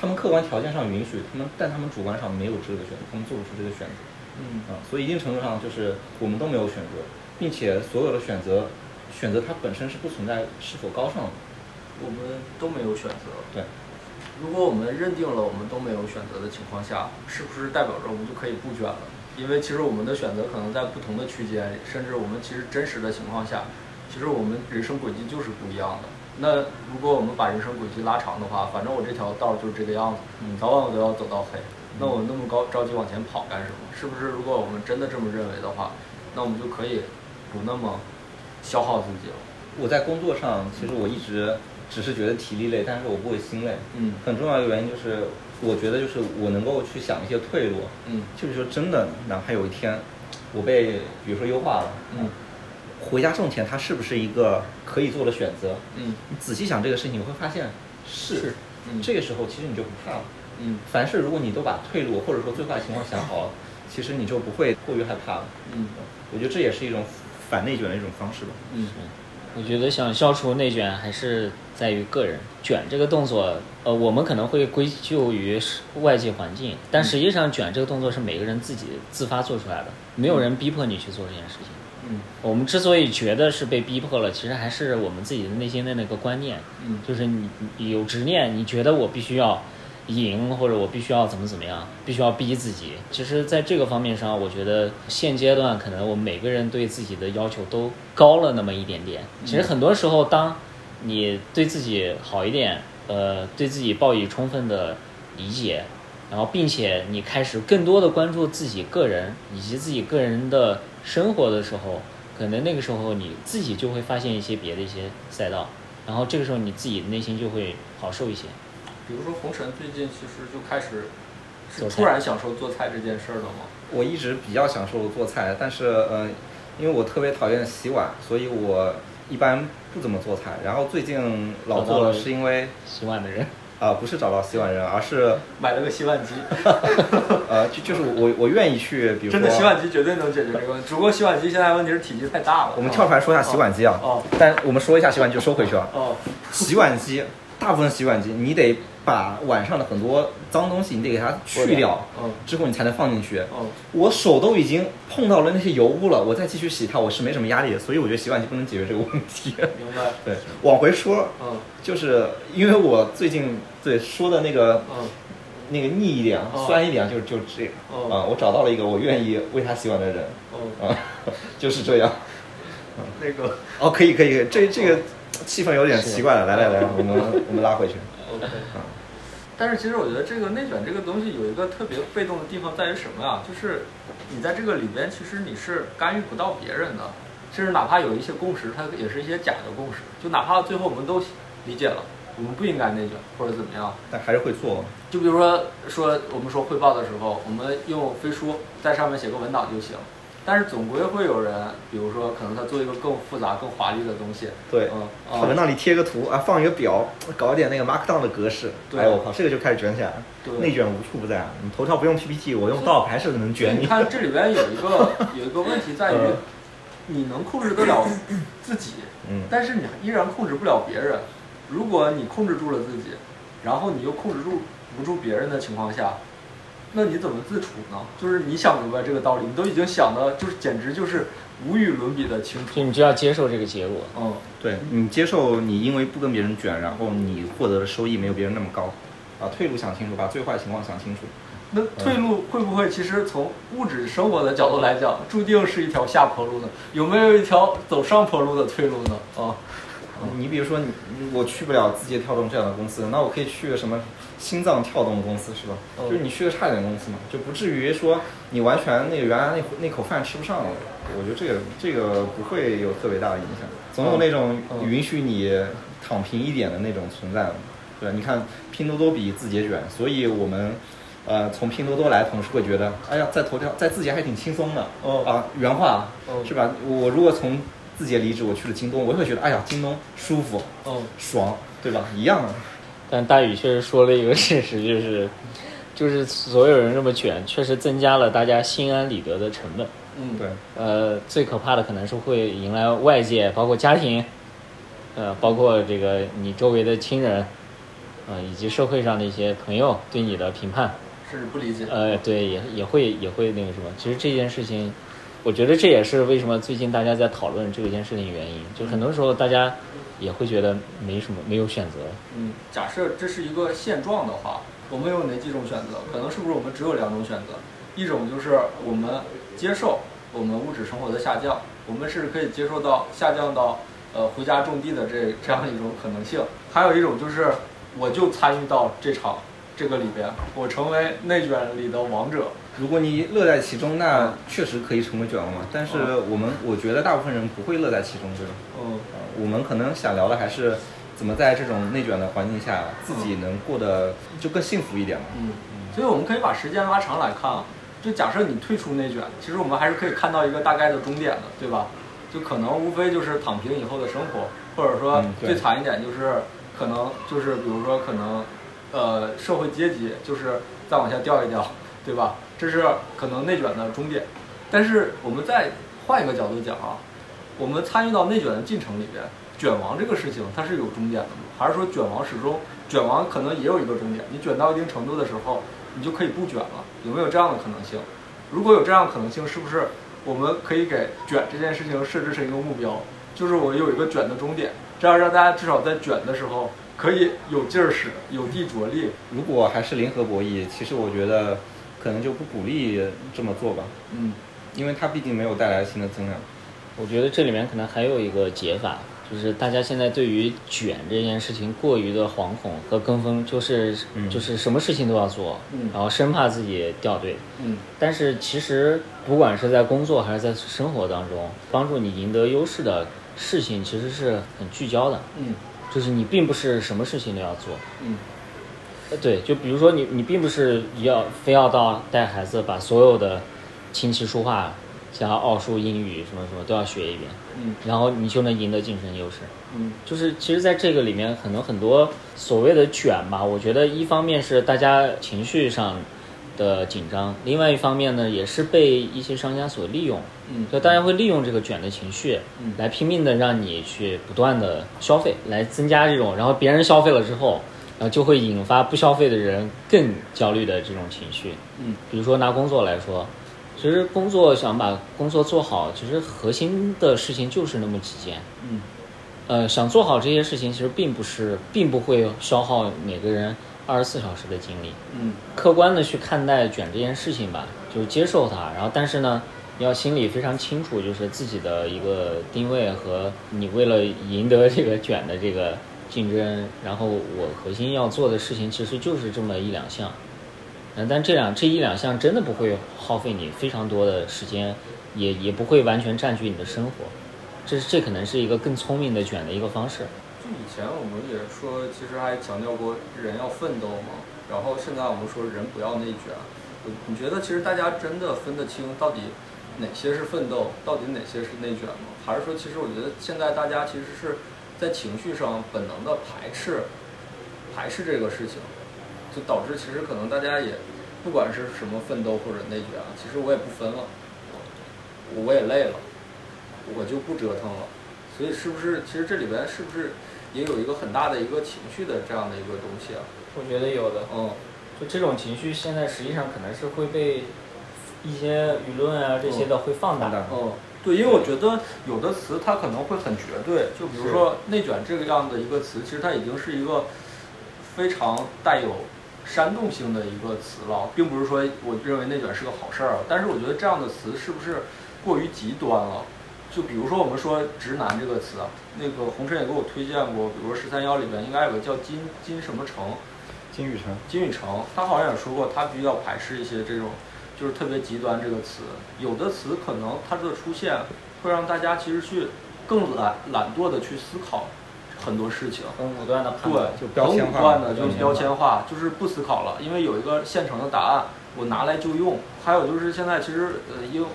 他们客观条件上允许他们，但他们主观上没有这个选择，他们做不出这个选择。嗯啊，所以一定程度上就是我们都没有选择，并且所有的选择，选择它本身是不存在是否高尚的。我们都没有选择。对，如果我们认定了我们都没有选择的情况下，是不是代表着我们就可以不卷了？因为其实我们的选择可能在不同的区间，甚至我们其实真实的情况下，其实我们人生轨迹就是不一样的。那如果我们把人生轨迹拉长的话，反正我这条道儿就是这个样子，嗯早晚我都要走到黑。那我那么高着急往前跑干什么？是不是？如果我们真的这么认为的话，那我们就可以不那么消耗自己了。我在工作上，其实我一直只是觉得体力累，但是我不会心累。嗯很重要的原因就是，我觉得就是我能够去想一些退路，嗯就是说真的，哪怕有一天我被比如说优化了，嗯回家挣钱它是不是一个可以做的选择？嗯你仔细想这个事情，你会发现是。嗯这个时候其实你就不怕了。嗯凡事如果你都把退路或者说最坏情况想好了，其实你就不会过于害怕了。嗯我觉得这也是一种反内卷的一种方式吧。嗯我觉得想消除内卷，还是在于个人卷这个动作。呃，我们可能会归咎于外界环境，但实际上卷这个动作是每个人自己自发做出来的，没有人逼迫你去做这件事情。嗯我们之所以觉得是被逼迫了，其实还是我们自己的内心的那个观念，嗯就是你你有执念，你觉得我必须要赢，或者我必须要怎么怎么样，必须要逼自己。其实，在这个方面上，我觉得现阶段可能我们每个人对自己的要求都高了那么一点点。其实很多时候，当你对自己好一点，呃，对自己抱以充分的理解，然后并且你开始更多的关注自己个人以及自己个人的生活的时候，可能那个时候你自己就会发现一些别的一些赛道，然后这个时候你自己内心就会好受一些。比如说红尘最近其实就开始是突然享受做菜这件事儿了吗？我一直比较享受做菜，但是呃，因为我特别讨厌洗碗，所以我一般不怎么做菜。然后最近老做了，是因为洗碗的人，啊、不是找到洗碗人，而是 买了个洗碗机，呃，就就是我我愿意去，比如说真的洗碗机绝对能解决这个问题。只不过洗碗机现在问题是体积太大了。我们跳出来说一下洗碗机啊，哦但我们说一下洗碗机就收回去啊。哦洗碗机，大部分洗碗机你得把碗上的很多脏东西你得给它去掉，嗯之后你才能放进去。嗯我手都已经碰到了那些油污了，我再继续洗它，我是没什么压力的，所以我觉得洗碗机不能解决这个问题。明白。对，往回说，嗯就是因为我最近对说的那个嗯那个腻一点、哦。酸一点，就是就是这个。哦。啊，我找到了一个我愿意为他洗碗的人。哦，啊，就是这样。那个哦，可以可以，可以这这个气氛有点奇怪了，来来来，我们 我们拉回去。但是其实我觉得这个内卷这个东西有一个特别被动的地方在于什么呀？就是你在这个里边，其实你是干预不到别人的，甚至哪怕有一些共识，它也是一些假的共识。就哪怕最后我们都理解了，我们不应该内卷或者怎么样。但还是会做。就比如说说我们说汇报的时候，我们用飞书在上面写个文档就行。但是总归会有人，比如说可能他做一个更复杂、更华丽的东西。对，嗯，他文档里贴个图啊，放一个表，搞一点那个 Markdown 的格式。对哎，我靠，这个就开始卷起来了。对内卷无处不在。你头条不用 PPT，我用 Doc 还是能卷你。你看 这里边有一个有一个问题在于嗯，你能控制得了自己，嗯，但是你依然控制不了别人。如果你控制住了自己，然后你又控制住不住别人的情况下，那你怎么自处呢？就是你想明白这个道理，你都已经想的，就是简直就是无与伦比的清楚。就你就要接受这个结果。嗯，对你接受你因为不跟别人卷，然后你获得的收益没有别人那么高，把退路想清楚，把最坏情况想清楚。那退路会不会其实从物质生活的角度来讲，注定是一条下坡路呢？有没有一条走上坡路的退路呢？啊，你比如说你，我去不了字节跳动这样的公司，那我可以去什么心脏跳动公司是吧？嗯就是你去个差点的公司嘛，就不至于说你完全那个原来那那口饭吃不上了。我觉得这个这个不会有特别大的影响，总有那种嗯允许你躺平一点的那种存在嘛。对，你看拼多多比字节卷，所以我们。呃，从拼多多来，同事会觉得，哎呀，在头条，在字节还挺轻松的，哦啊，原话，哦是吧？我如果从字节离职，我去了京东，我会觉得，哎呀，京东舒服，嗯爽，对吧？一样的。但大宇确实说了一个事实，就是就是所有人这么卷，确实增加了大家心安理得的成本。嗯，对，呃，最可怕的可能是会迎来外界，包括家庭，呃，包括这个你周围的亲人，呃，以及社会上的一些朋友对你的评判。甚至不理解。呃，对，也也会也会那个什么。其实这件事情，我觉得这也是为什么最近大家在讨论这件事情原因。就很多时候大家也会觉得没什么没有选择。嗯，假设这是一个现状的话，我们有哪几种选择？可能是不是我们只有两种选择？一种就是我们接受我们物质生活的下降，我们是可以接受到下降到呃回家种地的这这样一种可能性；还有一种就是我就参与到这场这个里边，我成为内卷里的王者。如果你乐在其中，那确实可以成为卷王嘛。但是我们，我觉得大部分人不会乐在其中，对吧？嗯呃我们可能想聊的还是怎么在这种内卷的环境下，自己能过得就更幸福一点嘛。嗯，所以我们可以把时间拉长来看啊。就假设你退出内卷，其实我们还是可以看到一个大概的终点的，对吧？就可能无非就是躺平以后的生活，或者说最惨一点就是可能就是比如说可能，呃，社会阶级就是再往下掉一掉，对吧？这是可能内卷的终点。但是我们再换一个角度讲啊，我们参与到内卷的进程里边，卷王这个事情它是有终点的吗？还是说卷王始终卷王可能也有一个终点？你卷到一定程度的时候，你就可以不卷了，有没有这样的可能性？如果有这样的可能性，是不是我们可以给卷这件事情设置成一个目标，就是我有一个卷的终点，这样让大家至少在卷的时候可以有劲儿使，有地着力。如果还是零和博弈，其实我觉得可能就不鼓励这么做吧，嗯。因为它毕竟没有带来新的增量。我觉得这里面可能还有一个解法，就是大家现在对于卷这件事情过于的惶恐和跟风，就是、嗯。就是什么事情都要做，嗯。然后生怕自己掉队。嗯。但是其实不管是在工作还是在生活当中，帮助你赢得优势的事情其实是很聚焦的，嗯。就是你并不是什么事情都要做。嗯。呃，对，就比如说你，你并不是要非要到带孩子把所有的琴棋书画，像奥数、英语什么什么都要学一遍，嗯然后你就能赢得竞争优势。嗯就是其实在这个里面，可能很多所谓的卷吧，我觉得一方面是大家情绪上的紧张，另外一方面呢，也是被一些商家所利用。嗯就大家会利用这个卷的情绪，嗯来拼命的让你去不断的消费，来增加这种，然后别人消费了之后，然后就会引发不消费的人更焦虑的这种情绪。嗯比如说拿工作来说，其实工作想把工作做好，其实核心的事情就是那么几件。嗯呃，想做好这些事情，其实并不是，并不会消耗每个人二十四小时的精力。嗯客观的去看待卷这件事情吧，就是接受它，然后但是呢，要心里非常清楚，就是自己的一个定位和你为了赢得这个卷的这个竞争，然后我核心要做的事情其实就是这么一两项，嗯，但这两这一两项真的不会耗费你非常多的时间，也也不会完全占据你的生活，这是这可能是一个更聪明的卷的一个方式。就以前我们也说，其实还强调过人要奋斗嘛，然后现在我们说人不要内卷。我你觉得其实大家真的分得清到底哪些是奋斗，到底哪些是内卷吗？还是说，其实我觉得现在大家其实是在情绪上本能的排斥排斥这个事情，就导致其实可能大家也不管是什么奋斗或者内卷啊，其实我也不分了，我也累了，我就不折腾了。所以是不是其实这里边是不是也有一个很大的一个情绪的这样的一个东西啊？我觉得有的，嗯就这种情绪，现在实际上可能是会被一些舆论啊这些的会放大。放大嗯，对，因为我觉得有的词它可能会很绝对，就比如说“内卷”这个样的一个词，其实它已经是一个非常带有煽动性的一个词了，并不是说我认为内卷是个好事儿，但是我觉得这样的词是不是过于极端了？就比如说我们说“直男”这个词，那个红尘也给我推荐过，比如说十三幺里边应该有个叫金金什么城，金宇城，金宇城，他好像也说过，他比较排斥一些这种，就是特别极端这个词。有的词可能它的出现，会让大家其实去更懒懒惰的去思考很多事情。很武断的判对，，就标很签化武断的就是标标签化，就是不思考了，因为有一个现成的答案，我拿来就用。还有就是现在其实呃，应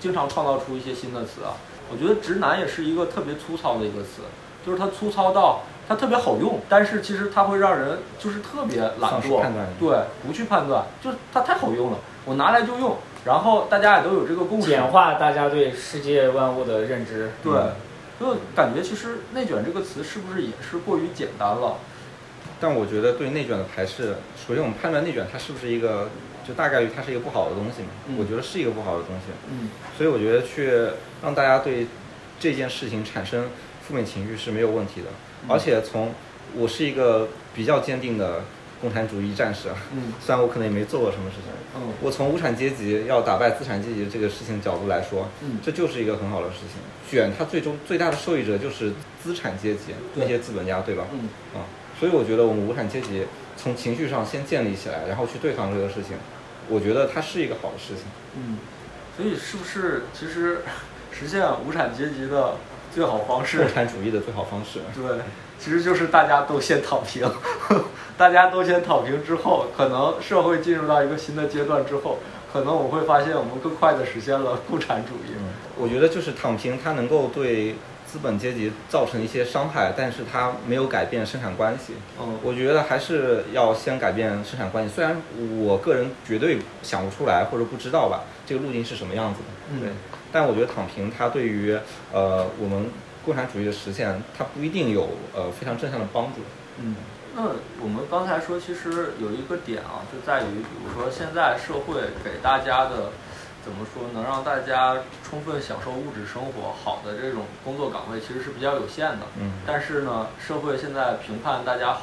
经常创造出一些新的词啊。我觉得直男也是一个特别粗糙的一个词，就是它粗糙到它特别好用，但是其实它会让人就是特别懒惰对，不去判断，就是它太好用了，我拿来就用，然后大家也都有这个共识，简化大家对世界万物的认知。对嗯，就感觉其实“内卷”这个词是不是也是过于简单了？但我觉得对内卷的排斥，首先我们判断内卷它是不是一个，就大概率它是一个不好的东西嘛？嗯我觉得是一个不好的东西，嗯所以我觉得去让大家对这件事情产生负面情绪是没有问题的。嗯而且从我是一个比较坚定的共产主义战士，啊嗯虽然我可能也没做过什么事情，嗯我从无产阶级要打败资产阶级这个事情角度来说，嗯这就是一个很好的事情。卷它最终最大的受益者就是资产阶级那些资本家，对吧？嗯啊，所以我觉得我们无产阶级从情绪上先建立起来，然后去对抗这个事情，我觉得它是一个好的事情。嗯，所以是不是其实实现无产阶级的最好方式共，产主义的最好方式。对，其实就是大家都先躺平，大家都先躺平之后，可能社会进入到一个新的阶段之后，可能我会发现我们更快的实现了共产主义。我觉得就是躺平，它能够对资本阶级造成一些伤害，但是它没有改变生产关系。嗯我觉得还是要先改变生产关系。虽然我个人绝对想不出来或者不知道吧，这个路径是什么样子的，嗯对。但我觉得躺平它对于呃我们共产主义的实现，它不一定有呃非常正向的帮助。嗯，那我们刚才说，其实有一个点啊，就在于，比如说现在社会给大家的，怎么说，能让大家充分享受物质生活好的这种工作岗位，其实是比较有限的。嗯但是呢，社会现在评判大家，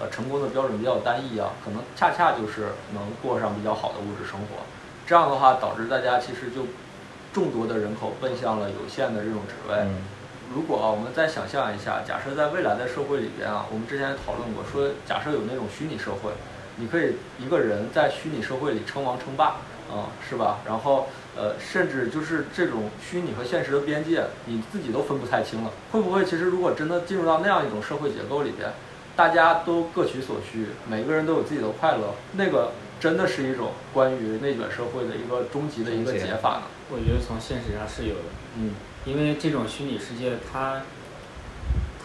呃，成功的标准比较单一啊，可能恰恰就是能过上比较好的物质生活。这样的话，导致大家其实就众多的人口奔向了有限的这种职位。嗯如果啊，我们再想象一下，假设在未来的社会里边啊，我们之前也讨论过，说假设有那种虚拟社会，你可以一个人在虚拟社会里称王称霸，啊、是吧？然后呃，甚至就是这种虚拟和现实的边界，你自己都分不太清了。会不会其实如果真的进入到那样一种社会结构里边，大家都各取所需，每个人都有自己的快乐，那个真的是一种关于内卷社会的一个终极的一个解法呢？我觉得从现实上是有的，嗯因为这种虚拟世界它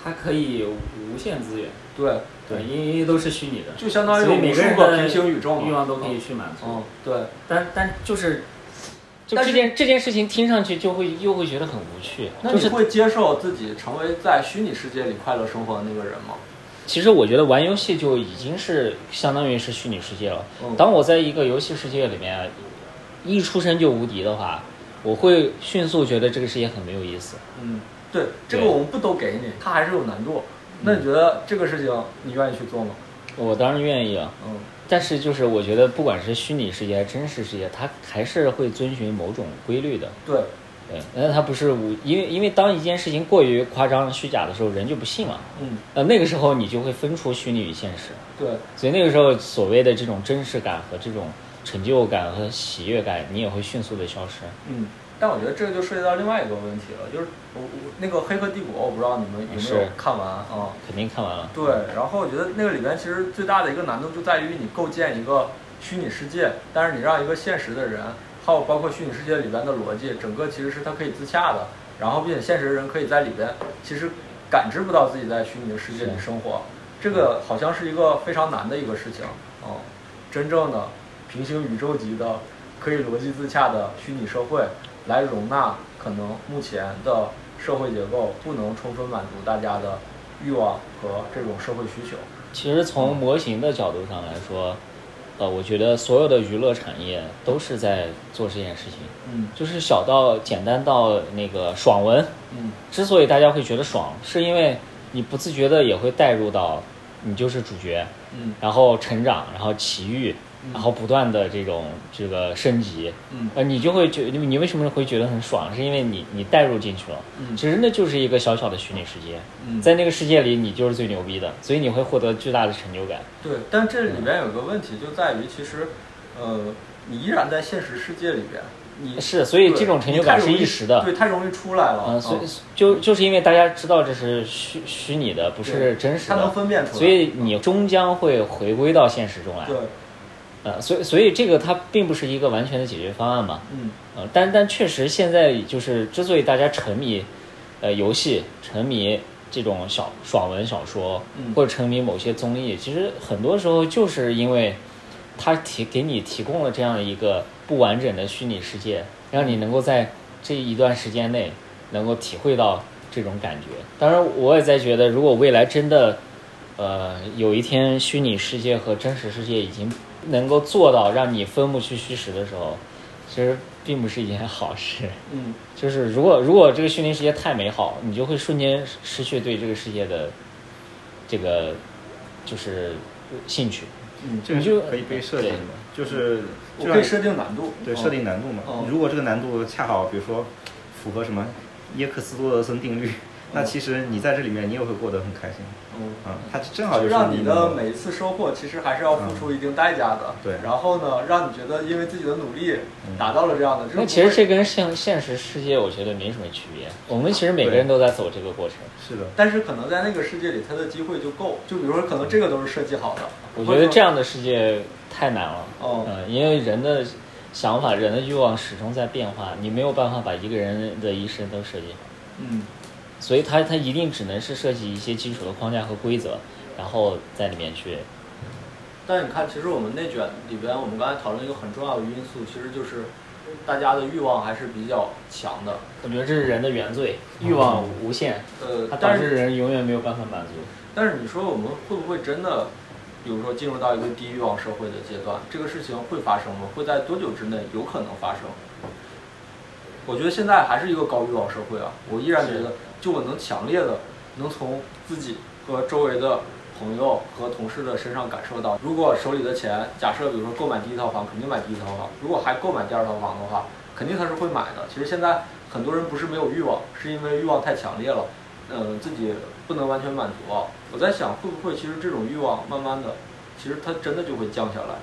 它可以无限资源，对，对，因为都是虚拟的，就相当于每个人的平行宇宙嘛欲望都可以去满足。嗯，对。但但就是，就但这件这件事情听上去就会又会觉得很无趣。就是那你会接受自己成为在虚拟世界里快乐生活的那个人吗？其实我觉得玩游戏就已经是相当于是虚拟世界了。嗯当我在一个游戏世界里面一出生就无敌的话，我会迅速觉得这个世界很没有意思。嗯，对，这个我们不都给你，它还是有难度。那你觉得这个事情你愿意去做吗？我当然愿意啊，嗯但是就是我觉得不管是虚拟世界还是真实世界，它还是会遵循某种规律的。对，对，那它不是无，因为因为当一件事情过于夸张虚假的时候，人就不信了。嗯呃，那个时候你就会分出虚拟与现实，对，所以那个时候所谓的这种真实感和这种成就感和喜悦感，你也会迅速的消失。嗯。但我觉得这个就涉及到另外一个问题了，就是我我那个《黑客帝国》，我不知道你们有没有看完啊？肯定看完了。对，然后我觉得那个里边其实最大的一个难度就在于你构建一个虚拟世界，但是你让一个现实的人，还有包括虚拟世界里边的逻辑，整个其实是它可以自洽的，然后并且现实的人可以在里边其实感知不到自己在虚拟的世界里生活，这个好像是一个非常难的一个事情。哦、真正的平行宇宙级的可以逻辑自洽的虚拟社会，来容纳可能目前的社会结构不能充分满足大家的欲望和这种社会需求。其实从模型的角度上来说，呃，我觉得所有的娱乐产业都是在做这件事情，嗯。就是小到简单到那个爽文，嗯。之所以大家会觉得爽，是因为你不自觉的也会带入到你就是主角，嗯。然后成长，然后奇遇，然后不断的这种这个升级，嗯。呃，你就会觉你你为什么会觉得很爽？是因为你你带入进去了，嗯。其实那就是一个小小的虚拟世界，嗯，在那个世界里你就是最牛逼的，所以你会获得巨大的成就感。对，但这里面有个问题就在于，其实，呃，你依然在现实世界里边，你是，所以这种成就感是一时的。对，太容易出来了，嗯，所以嗯。就就是因为大家知道这是虚虚拟的，不是真实的，它能的，分辨出来，所以你终将会回归到现实中来。对，呃，所以所以这个它并不是一个完全的解决方案嘛。嗯呃，但但确实现在就是之所以大家沉迷，呃，游戏，沉迷这种小爽文小说，嗯或者沉迷某些综艺，其实很多时候就是因为它提给你提供了这样一个不完整的虚拟世界，让你能够在这一段时间内能够体会到这种感觉。当然，我也在觉得，如果未来真的，呃，有一天虚拟世界和真实世界已经能够做到让你分不去虚实的时候，其实并不是一件好事。嗯。就是如果如果这个虚拟世界太美好，你就会瞬间失去对这个世界的这个就是兴趣。嗯，这个你就可以被设定对。的，就是就可以设定难度，对，嗯设定难度嘛。嗯如果这个难度恰好，比如说符合什么耶克斯多德森定律，那其实你在这里面你也会过得很开心。嗯。啊，它正好就是让你的每一次收获其实还是要付出一定代价的。对然后呢，让你觉得因为自己的努力嗯达到了这样的，那其实这跟现现实世界我觉得没什么区别。我们其实每个人都在走这个过程。是的，但是可能在那个世界里，他的机会就够。就比如说，可能这个都是设计好的。我觉得这样的世界太难了。哦嗯，因为人的想法、人的欲望始终在变化，你没有办法把一个人的一生都设计好。嗯所以它它一定只能是设计一些基础的框架和规则，然后在里面去。但你看，其实我们内卷里边，我们刚才讨论一个很重要的因素，其实就是大家的欲望还是比较强的。我觉得这是人的原罪，欲望无限，呃它，导但是致人永远没有办法满足。但是你说我们会不会真的，比如说进入到一个低欲望社会的阶段，这个事情会发生吗？会在多久之内有可能发生？我觉得现在还是一个高欲望社会啊，我依然觉得，就我能强烈的能从自己和周围的朋友和同事的身上感受到，如果手里的钱，假设比如说购买第一套房，肯定买第一套房；如果还购买第二套房的话，肯定他是会买的。其实现在很多人不是没有欲望，是因为欲望太强烈了，嗯、自己不能完全满足。我在想，会不会其实这种欲望慢慢的，其实它真的就会降下来，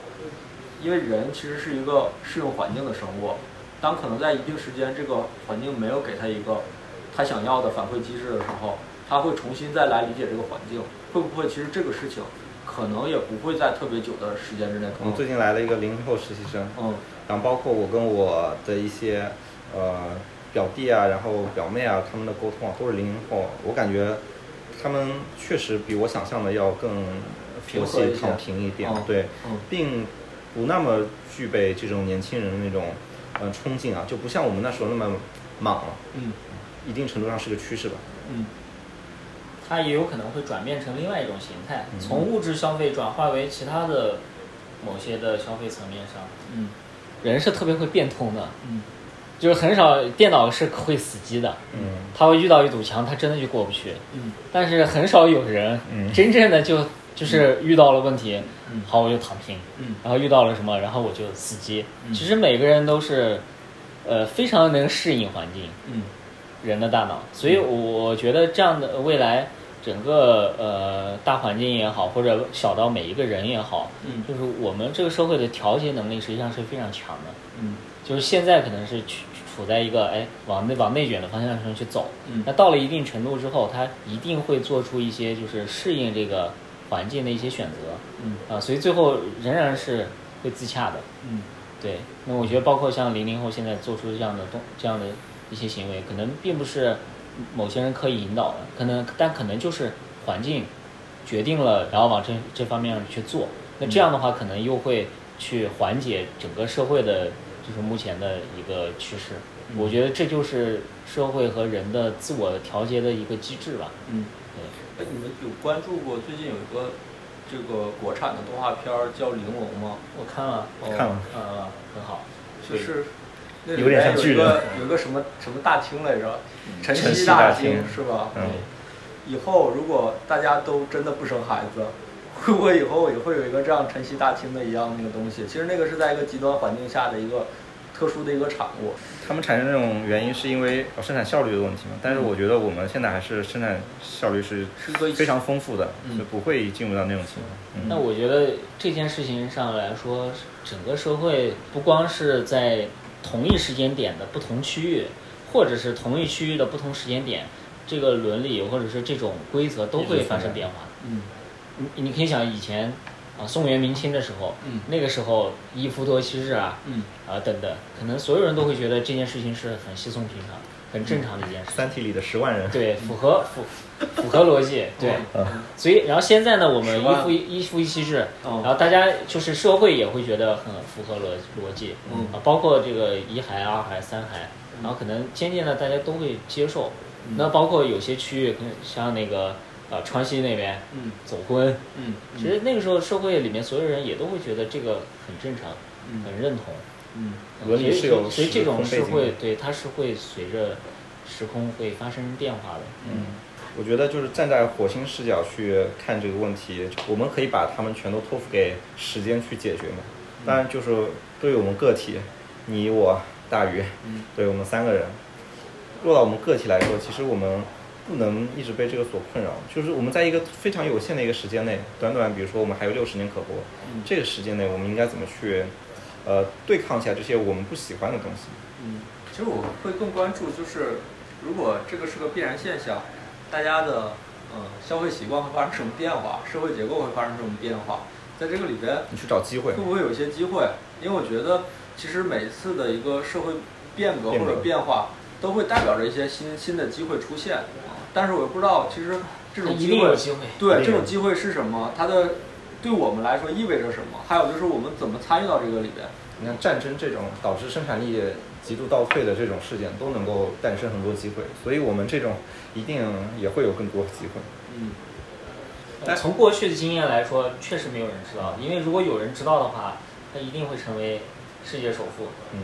因为人其实是一个适应环境的生物，当可能在一定时间这个环境没有给他一个他想要的反馈机制的时候，他会重新再来理解这个环境，会不会其实这个事情可能也不会在特别久的时间之内我们最近来了一个零零后实习生，嗯。然后包括我跟我的一些呃表弟啊，然后表妹啊，他们的沟通啊都是零零后，我感觉他们确实比我想象的要更佛平和一些系躺平一点，嗯对，嗯。并不那么具备这种年轻人的那种呃冲劲啊，就不像我们那时候那么莽了，嗯一定程度上是个趋势吧。嗯它也有可能会转变成另外一种形态，嗯从物质消费转化为其他的某些的消费层面上。嗯人是特别会变通的，嗯就是很少电脑是会死机的，嗯它会遇到一堵墙，它真的就过不去。嗯但是很少有人嗯真正的就就是遇到了问题，嗯好我就躺平，嗯然后遇到了什么，然后我就死机。嗯其实每个人都是，呃，非常能适应环境，嗯人的大脑。所以我觉得这样的未来，整个呃大环境也好，或者小到每一个人也好，嗯。就是我们这个社会的调节能力实际上是非常强的。嗯。就是现在可能是处处在一个哎往内往内卷的方向上去走，嗯。那到了一定程度之后，他一定会做出一些就是适应这个环境的一些选择。嗯。啊，所以最后仍然是会自洽的。嗯。对，那我觉得包括像零零后现在做出这样的动这样的一些行为，可能并不是某些人刻意引导的，可能但可能就是环境决定了，然后往这这方面去做。那这样的话，可能又会去缓解整个社会的，就是目前的一个趋势。嗯我觉得这就是社会和人的自我调节的一个机制吧。嗯。对，哎，你们有关注过最近有一个这个国产的动画片儿叫《玲珑》吗？我看了，哦看了看了，很好。就是有点像面有巨人一个有一个什么什么大厅来着，晨晨曦曦大厅厅是吧？嗯以后如果大家都真的不生孩子，会不会以后也会有一个这样晨曦大厅的一样那个东西？其实那个是在一个极端环境下的一个特殊的一个产物。他们产生这种原因是因为呃生产效率的问题嘛，但是我觉得我们现在还是生产效率是非常丰富的，嗯就不会进入到那种情况。嗯那我觉得这件事情上来说，整个社会不光是在同一时间点的不同区域，或者是同一区域的不同时间点，这个伦理或者是这种规则都会发生变化。嗯你你可以想以前啊，宋元明清的时候，嗯那个时候一夫多妻制啊，嗯啊等等，可能所有人都会觉得这件事情是很稀松平常、很正常的一件事。三体里的十万人，对，符合符 符合逻辑，对。嗯所以，然后现在呢，我们一夫一一夫一妻制，哦然后大家就是社会也会觉得很符合逻逻辑，嗯啊，包括这个一孩、二孩、三孩，然后可能渐渐的大家都会接受。嗯那包括有些区域，可能像那个呃川西那边嗯走婚，嗯，其实那个时候社会里面所有人也都会觉得这个很正常，嗯很认同。嗯伦理是有所以这种是会对它是会随着时空会发生变化的。嗯，我觉得就是站在火星视角去看这个问题，我们可以把他们全都托付给时间去解决嘛。当然，就是对于我们个体，你我大鱼，嗯对我们三个人，落到我们个体来说，其实我们不能一直被这个所困扰。就是我们在一个非常有限的一个时间内，短短比如说我们还有六十年可活，嗯这个时间内我们应该怎么去，呃，对抗一下这些我们不喜欢的东西？嗯，其实我会更关注就是，如果这个是个必然现象，大家的呃消费习惯会发生什么变化，社会结构会发生什么变化，在这个里边你去找机会会。不会有一些机会？因为我觉得其实每次的一个社会变革或者变化，都会代表着一些新新的机会出现。啊但是我又不知道，其实这种机会定有机会。对这种机会是什么？它的对我们来说意味着什么？还有就是我们怎么参与到这个里边？你看战争这种导致生产力极度倒退的这种事件，都能够诞生很多机会，所以我们这种一定也会有更多机会。嗯但从过去的经验来说，确实没有人知道，因为如果有人知道的话，他一定会成为世界首富。嗯，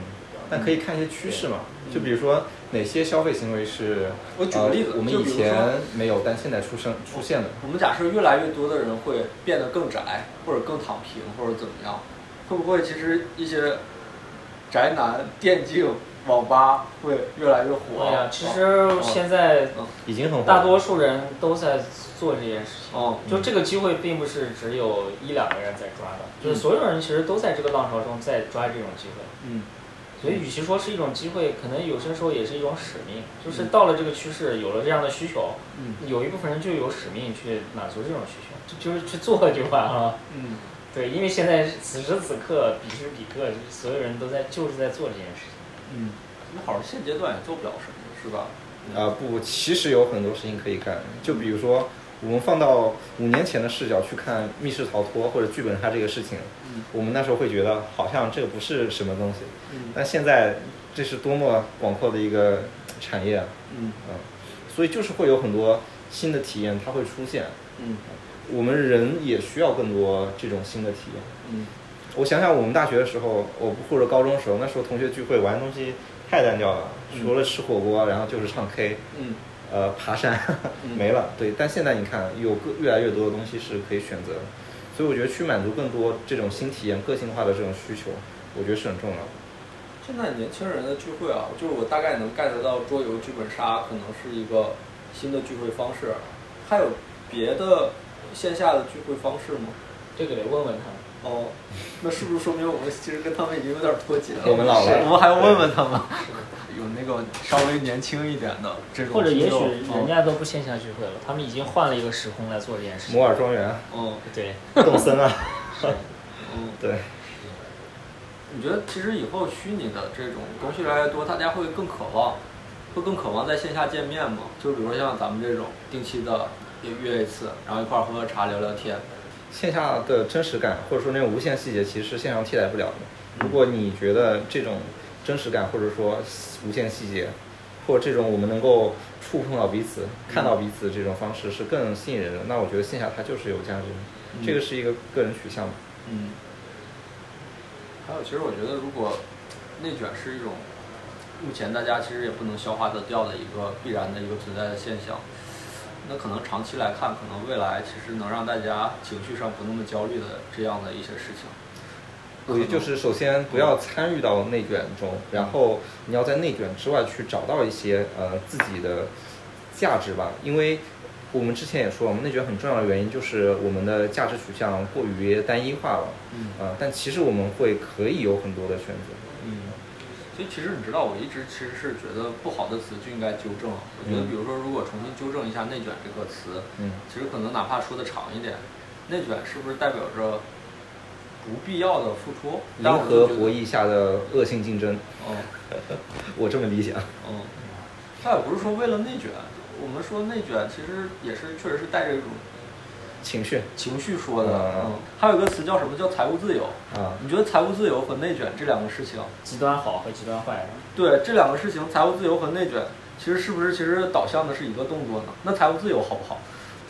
但可以看一些趋势嘛，就比如说哪些消费行为是我举个例子呃我们以前没有，但现在出生出现的。我们假设越来越多的人会变得更宅，或者更躺平，或者怎么样，会不会其实一些宅男电竞网吧会越来越火？对呀，其实现在已经很火大多数人都在做这件事情。哦，就这个机会，并不是只有一两个人在抓的，就是所有人其实都在这个浪潮中在抓这种机会。嗯所以，与其说是一种机会，可能有些时候也是一种使命。就是到了这个趋势，有了这样的需求，嗯有一部分人就有使命去满足这种需求，就就是去做就完了。嗯对，因为现在此时此刻，彼时彼刻，所有人都在就是在做这件事情。嗯，那好像现阶段也做不了什么，是吧？啊、不，其实有很多事情可以干。就比如说，我们放到五年前的视角去看密室逃脱或者剧本杀这个事情，嗯我们那时候会觉得好像这个不是什么东西，嗯但现在这是多么广阔的一个产业啊！嗯嗯，所以就是会有很多新的体验，它会出现。嗯我们人也需要更多这种新的体验。嗯我想想，我们大学的时候，我或者高中的时候，那时候同学聚会玩的东西太单调了，嗯除了吃火锅，然后就是唱 K，嗯呃，爬山嗯 没了。对，但现在你看，有个越来越多的东西是可以选择的，所以我觉得去满足更多这种新体验、个性化的这种需求，我觉得是很重要的。现在年轻人的聚会啊，就是我大概能 get 到桌游、剧本杀可能是一个新的聚会方式，还有别的线下的聚会方式吗？这个得问问他们。哦，那是不是说明我们其实跟他们已经有点脱节了？我们老了我们还要问问他们，有那个稍微年轻一点的这种，或者也许人家都不线下聚会了，他们已经换了一个时空来做这件事情。摩尔庄园、嗯对，动森啊，嗯，对，你觉得其实以后虚拟的这种东西越来越多，大家会更渴望，会更渴望在线下见面吗？就比如说像咱们这种定期的也约一次，然后一块儿喝喝茶聊聊天。线下的真实感或者说那种无限细节，其实是线上替代不了的。如果你觉得这种真实感或者说无限细节，或者这种我们能够触碰到彼此、看到彼此这种方式是更吸引人的，那我觉得线下它就是有价值的。嗯这个是一个个人取向嘛。嗯，还有，其实我觉得，如果内卷是一种目前大家其实也不能消化得掉的一个必然的一个存在的现象，那可能长期来看，可能未来其实能让大家情绪上不那么焦虑的这样的一些事情。我觉得就是首先不要参与到内卷中，然后你要在内卷之外去找到一些呃自己的价值吧，因为我们之前也说，我们内卷很重要的原因就是我们的价值取向过于单一化了，嗯呃，但其实我们会可以有很多的选择，嗯，所以其实你知道，我一直其实是觉得不好的词就应该纠正。我觉得，嗯比如说，如果重新纠正一下“内卷”这个词，嗯其实可能哪怕说的长一点，内卷是不是代表着不必要的付出？但零我就觉得和博弈下的恶性竞争，嗯 我这么理解啊。嗯，它也不是说为了内卷，我们说内卷其实也是确实是带着一种情绪情绪说的。嗯嗯，还有一个词叫什么叫财务自由？啊，你觉得财务自由和内卷这两个事情，极端好和极端坏，对这两个事情，财务自由和内卷，其实是不是其实导向的是一个动作呢？那财务自由好不好？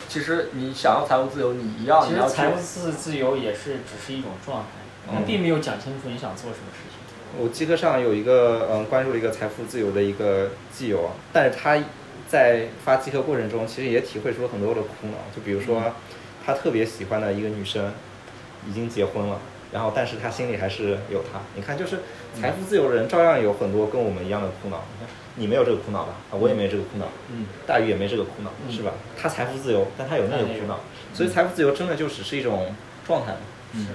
其实你想要财务自由，你一样其实你要财务自自由也是只是一种状态，嗯但并没有讲清楚你想做什么事情。我极客上有一个嗯关注了一个财富自由的一个基友啊，但是他在发极客过程中，其实也体会出了很多的苦恼。就比如说，他特别喜欢的一个女生已经结婚了，然后但是他心里还是有她。你看，就是财富自由的人照样有很多跟我们一样的苦恼。你看，你没有这个苦恼吧？啊，我也没有这个苦恼。嗯大鱼也没这个苦恼，嗯是吧？他财富自由，但他有那个苦恼，所以财富自由真的就只是一种状态嘛。是的，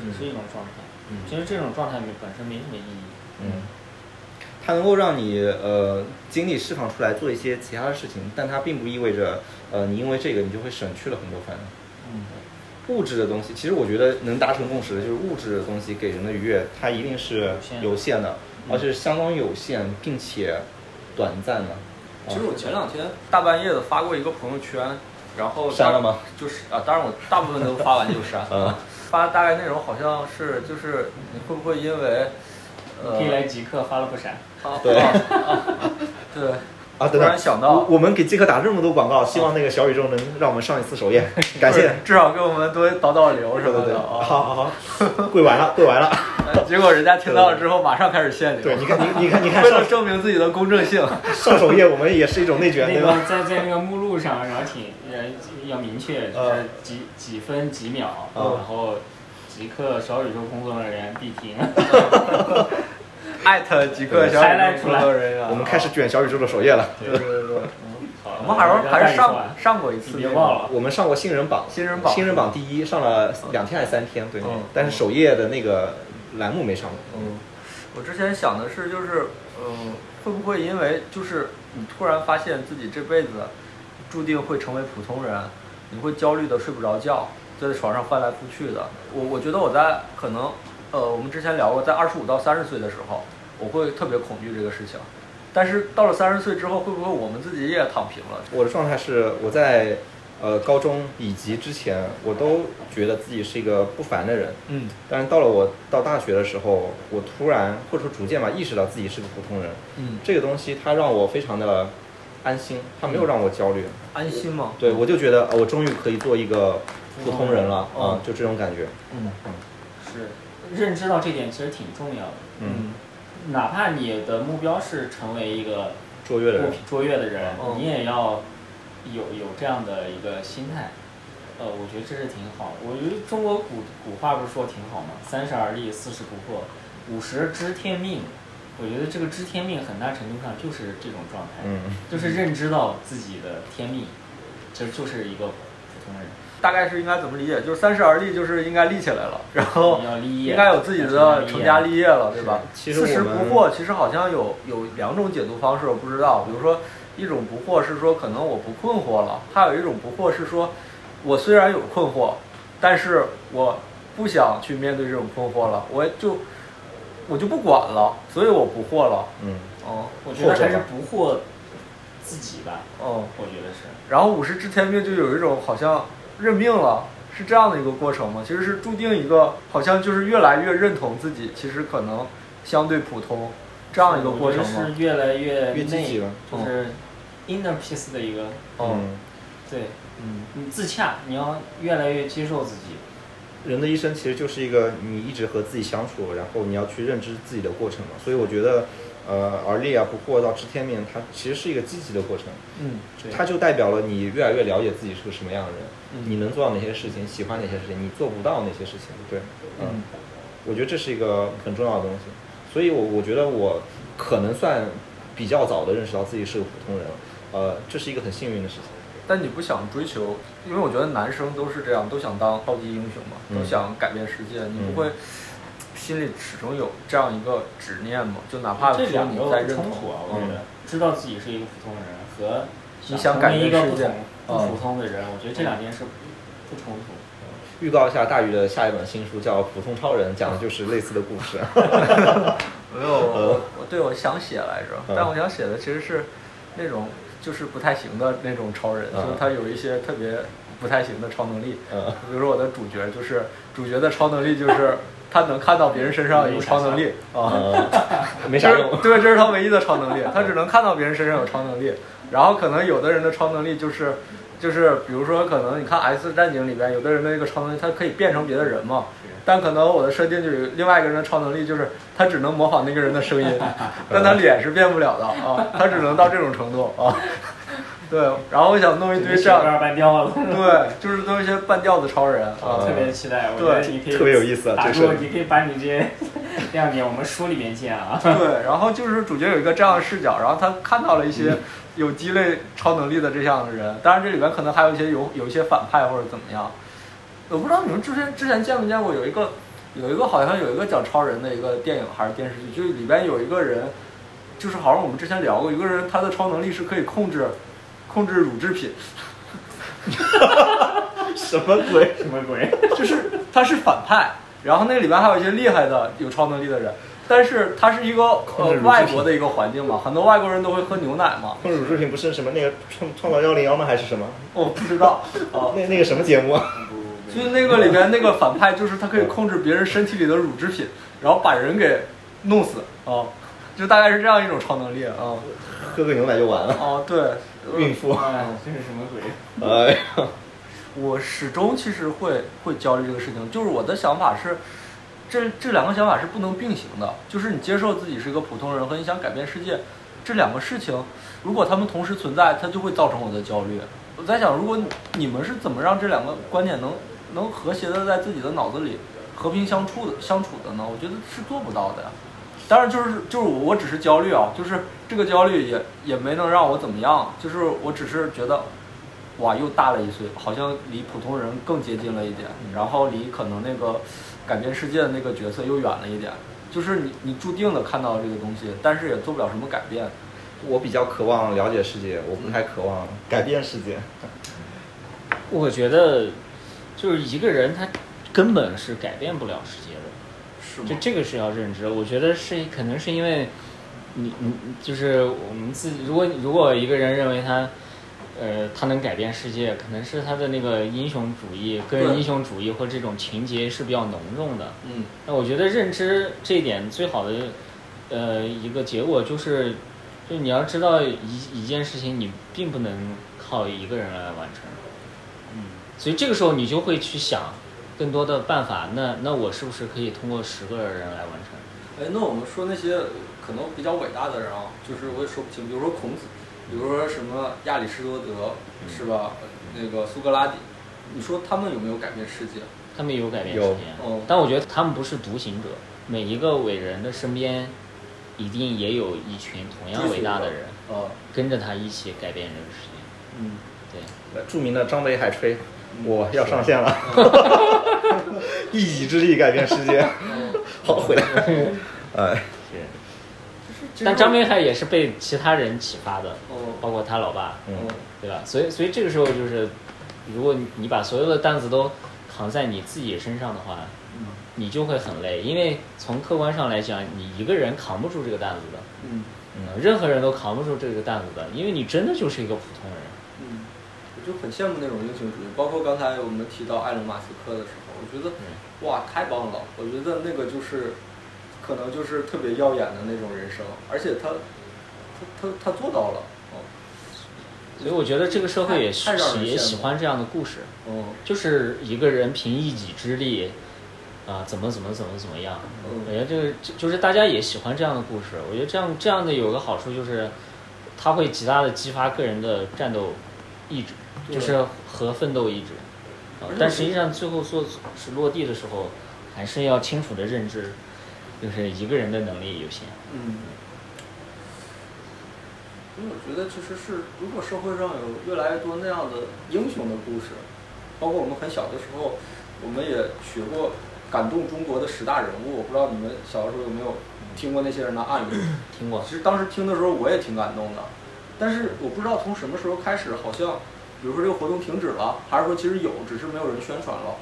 嗯是一种状态。嗯其实这种状态本身没什么意义。嗯，它能够让你呃精力释放出来做一些其他的事情，但它并不意味着呃你因为这个你就会省去了很多烦恼。嗯物质的东西，其实我觉得能达成共识的就是物质的东西给人的愉悦，它一定是有限的，而且相当有限，并且短暂的。其实我前两天大半夜的发过一个朋友圈，然后删了吗？就是啊，当然我大部分都发完就删。嗯发大概内容好像是就是你会不会因为呃可以来极客发了不删。啊对啊啊对啊，突然想到我我们给即刻打这么多广告，希望那个小宇宙能让我们上一次首页，感谢。至少给我们多导导流什对对对，么的啊。好好好，跪完了，跪完了。呃结果人家听到了之后，马上开始限流。对，你看，你你看，你看为了证明自己的公正性，上首页，我们也是一种内卷，那对吧？个在在那个目录上，然后挺呃要明确，就是嗯几几分几秒，嗯然后即刻小宇宙工作人员必听。艾特几个小宇宙工作人员。我们开始卷小宇宙的首页了。对对对我们还是还是上上过一次，别忘了。我们上过新人榜，新人榜新人榜第一，上了两天还是三天？对嗯，但是首页的那个栏目没上。嗯，我之前想的是，就是，嗯，会不会因为就是你突然发现自己这辈子注定会成为普通人，你会焦虑的睡不着觉，在床上翻来覆去的。我我觉得我在可能，呃，我们之前聊过，在二十五到三十岁的时候，我会特别恐惧这个事情。但是到了三十岁之后，会不会我们自己也躺平了？我的状态是，我在呃高中以及之前，我都觉得自己是一个不凡的人。嗯但是到了我到大学的时候，我突然或者说逐渐吧意识到自己是个普通人。嗯，这个东西它让我非常的安心，它没有让我焦虑。安心吗？对，我就觉得、呃我终于可以做一个普通人了啊、哦就这种感觉。嗯是认知到这点其实挺重要的。嗯，哪怕你的目标是成为一个卓越的人，卓越的人，嗯你也要有有这样的一个心态。呃，我觉得这是挺好。我觉得中国古古话不是说挺好吗？三十而立，四十不惑，五十知天命。我觉得这个知天命很大程度上就是这种状态，嗯，就是认知到自己的天命，其实就是一个普通人。大概是应该怎么理解？就是三十而立，就是应该立起来了，然后你要立业，应该有自己的成家立业了，对吧？其实四十不惑，其实好像有有两种解读方式，我不知道。比如说，一种不惑是说可能我不困惑了，还有一种不惑是说，我虽然有困惑，但是我不想去面对这种困惑了，我就我就不管了，所以我不惑了。嗯，哦我觉得还是不惑自己吧，哦，我觉得是。然后五十知天命就有一种好像认命了，是这样的一个过程吗？其实是注定一个好像就是越来越认同自己，其实可能相对普通这样一个过程是越来越内越积极了就是 inner peace 的一个哦嗯，对，嗯，你自洽，你要越来越接受自己。人的一生其实就是一个你一直和自己相处，然后你要去认知自己的过程嘛。所以我觉得，呃，而立啊不惑到知天命，它其实是一个积极的过程。嗯，对它就代表了你越来越了解自己是个什么样的人，嗯你能做到哪些事情，喜欢哪些事情，你做不到哪些事情。对，嗯，我觉得这是一个很重要的东西。所以我我觉得我可能算比较早的认识到自己是个普通人，呃，这是一个很幸运的事情。但你不想追求，因为我觉得男生都是这样，都想当超级英雄嘛，嗯都想改变世界。你不会心里始终有这样一个执念嘛？就哪怕说这两个你在认同不冲突啊，我觉得，知道自己是一个普通人和你想改成为一变世界个不同不嗯普通的人，我觉得这两件事不冲突。预告一下大宇的下一本新书叫《普通超人》，讲的就是类似的故事。没有，我我对我想写来着，嗯但我想写的其实是那种就是不太行的那种超人，嗯就是他有一些特别不太行的超能力。嗯比如说我的主角就是主角的超能力就是他能看到别人身上有超能力啊，呃，没啥用。对，这是他唯一的超能力，他只能看到别人身上有超能力。然后可能有的人的超能力就是，就是比如说可能你看《X 战警》里边有的人的那个超能力，他可以变成别的人嘛。但可能我的设定就有另外一个人的超能力，就是他只能模仿那个人的声音，但他脸是变不了的啊，他只能到这种程度啊。对，然后我想弄一堆这样，半吊了。对，就是弄一些半吊子超人啊。特别期待，我觉对得你可以特别有意思啊打这个住，你可以把你这些 亮点我们书里面见啊。对，然后就是主角有一个这样的视角，然后他看到了一些有鸡肋超能力的这样的人，当然这里边可能还有一些有有一些反派或者怎么样。我不知道你们之前之前见没见过有一个有一个好像有一个讲超人的一个电影还是电视剧，就是里边有一个人，就是好像我们之前聊过，一个人他的超能力是可以控制控制乳制品，什么鬼？什么鬼？就是他是反派，然后那里边还有一些厉害的有超能力的人。但是他是一个呃外国的一个环境嘛，很多外国人都会喝牛奶嘛，控制乳制品不是什么那个创创造幺零幺吗？还是什么？我不知道啊。那那个什么节目啊？就是那个里边那个反派，就是他可以控制别人身体里的乳制品，然后把人给弄死啊，就大概是这样一种超能力啊。喝个牛奶就完了。哦，对，孕妇。哎，这是什么鬼？哎呀，我始终其实会会焦虑这个事情，就是我的想法是，这这两个想法是不能并行的，就是你接受自己是一个普通人和你想改变世界这两个事情，如果他们同时存在，它就会造成我的焦虑。我在想，如果你们是怎么让这两个观点能能和谐的在自己的脑子里和平相处的相处的呢？我觉得是做不到的呀。当然，就是就是我我只是焦虑啊，就是这个焦虑也也没能让我怎么样，就是我只是觉得哇，又大了一岁，好像离普通人更接近了一点，然后离可能那个改变世界的那个角色又远了一点。就是你你注定的看到这个东西，但是也做不了什么改变。我比较渴望了解世界，我不太渴望改变世界。我觉得，就是一个人他根本是改变不了世界的。是就这个是要认知，我觉得是可能是因为你你就是我们自己，如果如果一个人认为他，呃，他能改变世界，可能是他的那个英雄主义、个人英雄主义或这种情节是比较浓重的。嗯那我觉得认知这一点最好的，呃，一个结果就是，就你要知道一一件事情，你并不能靠一个人来完成。嗯所以这个时候你就会去想更多的办法，那那我是不是可以通过十个人来完成？哎，那我们说那些可能比较伟大的人啊，就是我也说不清，比如说孔子，比如说什么亚里士多德，是吧？那个苏格拉底，你说他们有没有改变世界？他们有改变世界，哦但我觉得他们不是独行者，每一个伟人的身边一定也有一群同样伟大的人，呃，跟着他一起改变这个世界。嗯，对，著名的张北海吹，我要上线了，一己之力改变世界。好，回来。哎，但张北海也是被其他人启发的，哦。包括他老爸，嗯，对吧？所以，所以这个时候就是，如果你把所有的担子都扛在你自己身上的话，嗯。你就会很累，因为从客观上来讲，你一个人扛不住这个担子的，嗯。嗯，任何人都扛不住这个担子的，因为你真的就是一个普通人。就很羡慕那种英雄主义，包括刚才我们提到埃隆马斯克的时候，我觉得哇，太棒了！我觉得那个就是，可能就是特别耀眼的那种人生，而且他，他他他做到了，哦，所以我觉得这个社会也太太让人喜也喜欢这样的故事，嗯就是一个人凭一己之力，啊、怎么怎么怎么怎么样。我嗯觉得这个就就是大家也喜欢这样的故事。我觉得这样这样的有个好处就是，它会极大的激发个人的战斗意志，对就是和奋斗意志。但实际上最后做是落地的时候，还是要清楚的认知，就是一个人的能力有限。嗯。因为我觉得其实是，如果社会上有越来越多那样的英雄的故事，包括我们很小的时候，我们也学过感动中国的十大人物。我不知道你们小的时候有没有听过那些人的案例？听过其实当时听的时候我也挺感动的，但是我不知道从什么时候开始，好像比如说这个活动停止了，还是说其实有，只是没有人宣传了。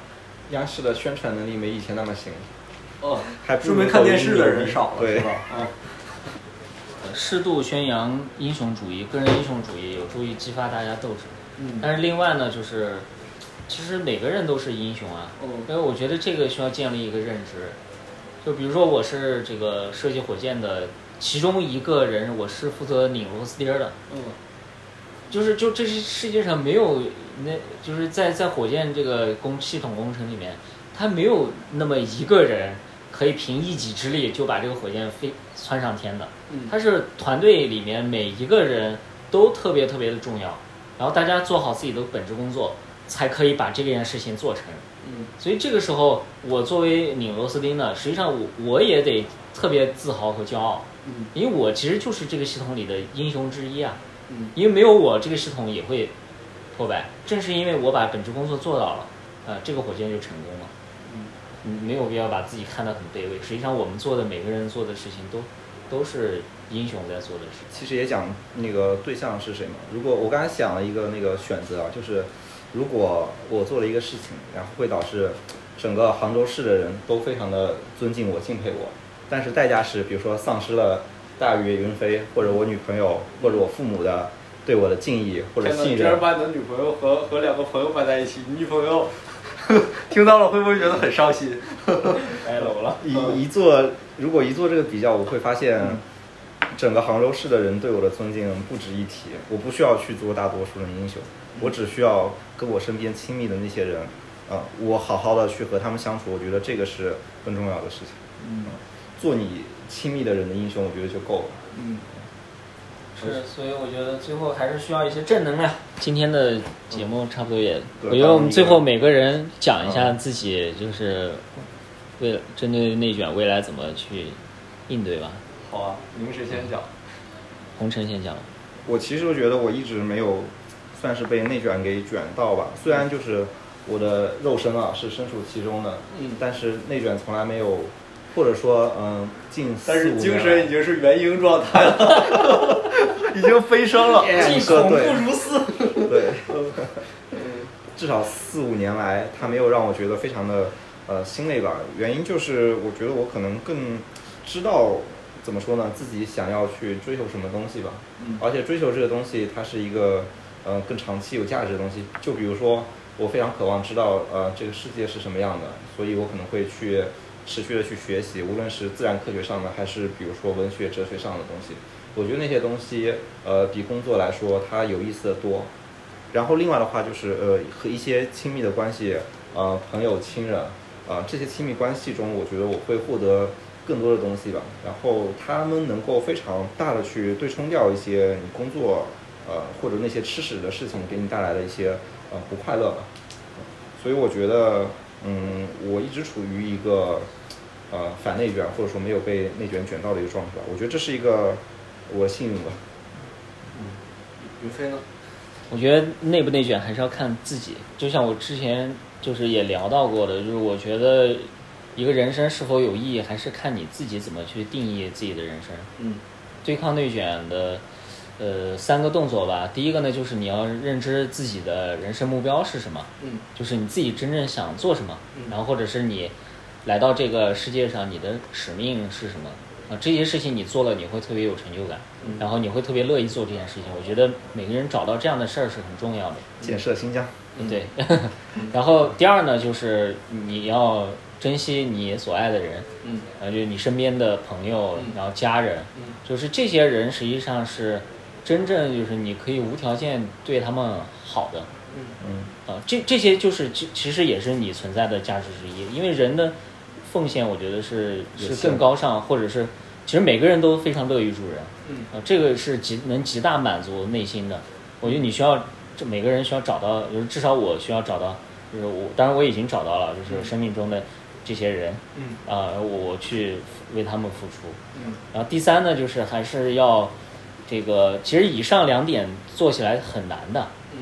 央视的宣传能力没以前那么行，哦，还不说明看电视的人少了，对是吧？啊，呃适度宣扬英雄主义、个人英雄主义，有助于激发大家斗志。嗯但是另外呢，就是其实每个人都是英雄啊，嗯因为我觉得这个需要建立一个认知。就比如说我是这个设计火箭的其中一个人，我是负责拧螺丝钉的。嗯就是就这是世界上没有那就是在在火箭这个工系统工程里面，他没有那么一个人可以凭一己之力就把这个火箭飞窜上天的。嗯他是团队里面每一个人都特别特别的重要，然后大家做好自己的本职工作，才可以把这件事情做成。嗯所以这个时候，我作为拧螺丝钉的，实际上我我也得特别自豪和骄傲，嗯因为我其实就是这个系统里的英雄之一啊。嗯因为没有我，这个系统也会破败。正是因为我把本职工作做到了，呃，这个火箭就成功了。嗯嗯，没有必要把自己看得很卑微。实际上，我们做的每个人做的事情都都是英雄在做的事。其实也讲那个对象是谁嘛。如果我刚才想了一个那个选择啊，就是如果我做了一个事情，然后会导致整个杭州市的人都非常的尊敬我、敬佩我，但是代价是，比如说丧失了大鱼云飞，或者我女朋友，或者我父母的对我的敬意或者信任。你这样把你的女朋友和和两个朋友摆在一起，你女朋友听到了会不会觉得很伤心？挨楼了。一一做，如果一做这个比较，我会发现，整个杭州市的人对我的尊敬不值一提。我不需要去做大多数人英雄，我只需要跟我身边亲密的那些人，啊、我好好的去和他们相处，我觉得这个是更重要的事情。嗯做你亲密的人的英雄，我觉得就够了。嗯是，所以我觉得最后还是需要一些正能量。今天的节目差不多也，对我觉得我们最后每个人讲一下自己，就是为了针对内卷未来怎么去应对吧。好啊，你们谁先讲？红尘先讲，我其实觉得我一直没有算是被内卷给卷到吧，虽然就是我的肉身啊是身处其中的，嗯但是内卷从来没有，或者说嗯近四但是五年来精神已经是元婴状态了，已经飞升了。你说对如斯。对，至少四五年来，它没有让我觉得非常的呃心累吧。原因就是我觉得我可能更知道怎么说呢，自己想要去追求什么东西吧。嗯而且追求这个东西，它是一个呃更长期有价值的东西。就比如说，我非常渴望知道呃这个世界是什么样的，所以我可能会去持续的去学习，无论是自然科学上的，还是比如说文学、哲学上的东西。我觉得那些东西呃比工作来说，它有意思的多。然后另外的话就是呃和一些亲密的关系，呃朋友、亲人，啊、这些亲密关系中，我觉得我会获得更多的东西吧。然后他们能够非常大的去对冲掉一些你工作呃或者那些吃屎的事情给你带来的一些呃不快乐吧。所以我觉得，嗯，我一直处于一个呃反内卷或者说没有被内卷卷到的一个状态吧。我觉得这是一个我的幸运吧。嗯云飞呢？我觉得内不内卷还是要看自己。就像我之前就是也聊到过的，就是我觉得一个人生是否有意义，还是看你自己怎么去定义自己的人生。嗯对抗内卷的呃三个动作吧，第一个呢就是你要认知自己的人生目标是什么，嗯。就是你自己真正想做什么，嗯。然后或者是你来到这个世界上你的使命是什么。啊？这些事情你做了你会特别有成就感，嗯。然后你会特别乐意做这件事情。我觉得每个人找到这样的事儿是很重要的。建设新疆，嗯。对，然后第二呢，就是你要珍惜你所爱的人，嗯。呃，就是你身边的朋友嗯，然后家人，嗯。就是这些人实际上是真正就是你可以无条件对他们好的，嗯。嗯啊，这这些就是其其实也是你存在的价值之一，因为人的奉献，我觉得是是更高尚，或者是其实每个人都非常乐于助人，嗯。啊，这个是极能极大满足内心的。我觉得你需要，这每个人需要找到，就是至少我需要找到，就是我当然我已经找到了，就是生命中的这些人，嗯。啊、我我去为他们付出。嗯。然后第三呢，就是还是要这个，其实以上两点做起来很难的。嗯。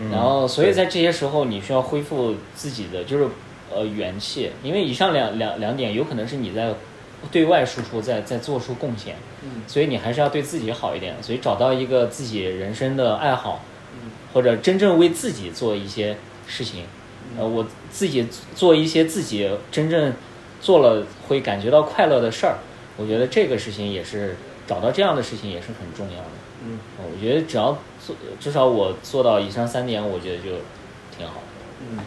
嗯然后，所以在这些时候，你需要恢复自己的就是呃元气，因为以上两两两点有可能是你在对外输出，在在做出贡献，嗯。所以你还是要对自己好一点。所以找到一个自己人生的爱好，嗯。或者真正为自己做一些事情，呃，我自己做一些自己真正做了会感觉到快乐的事儿，我觉得这个事情也是找到这样的事情也是很重要的。嗯呃我觉得只要做，至少我做到以上三点，我觉得就挺好的。嗯。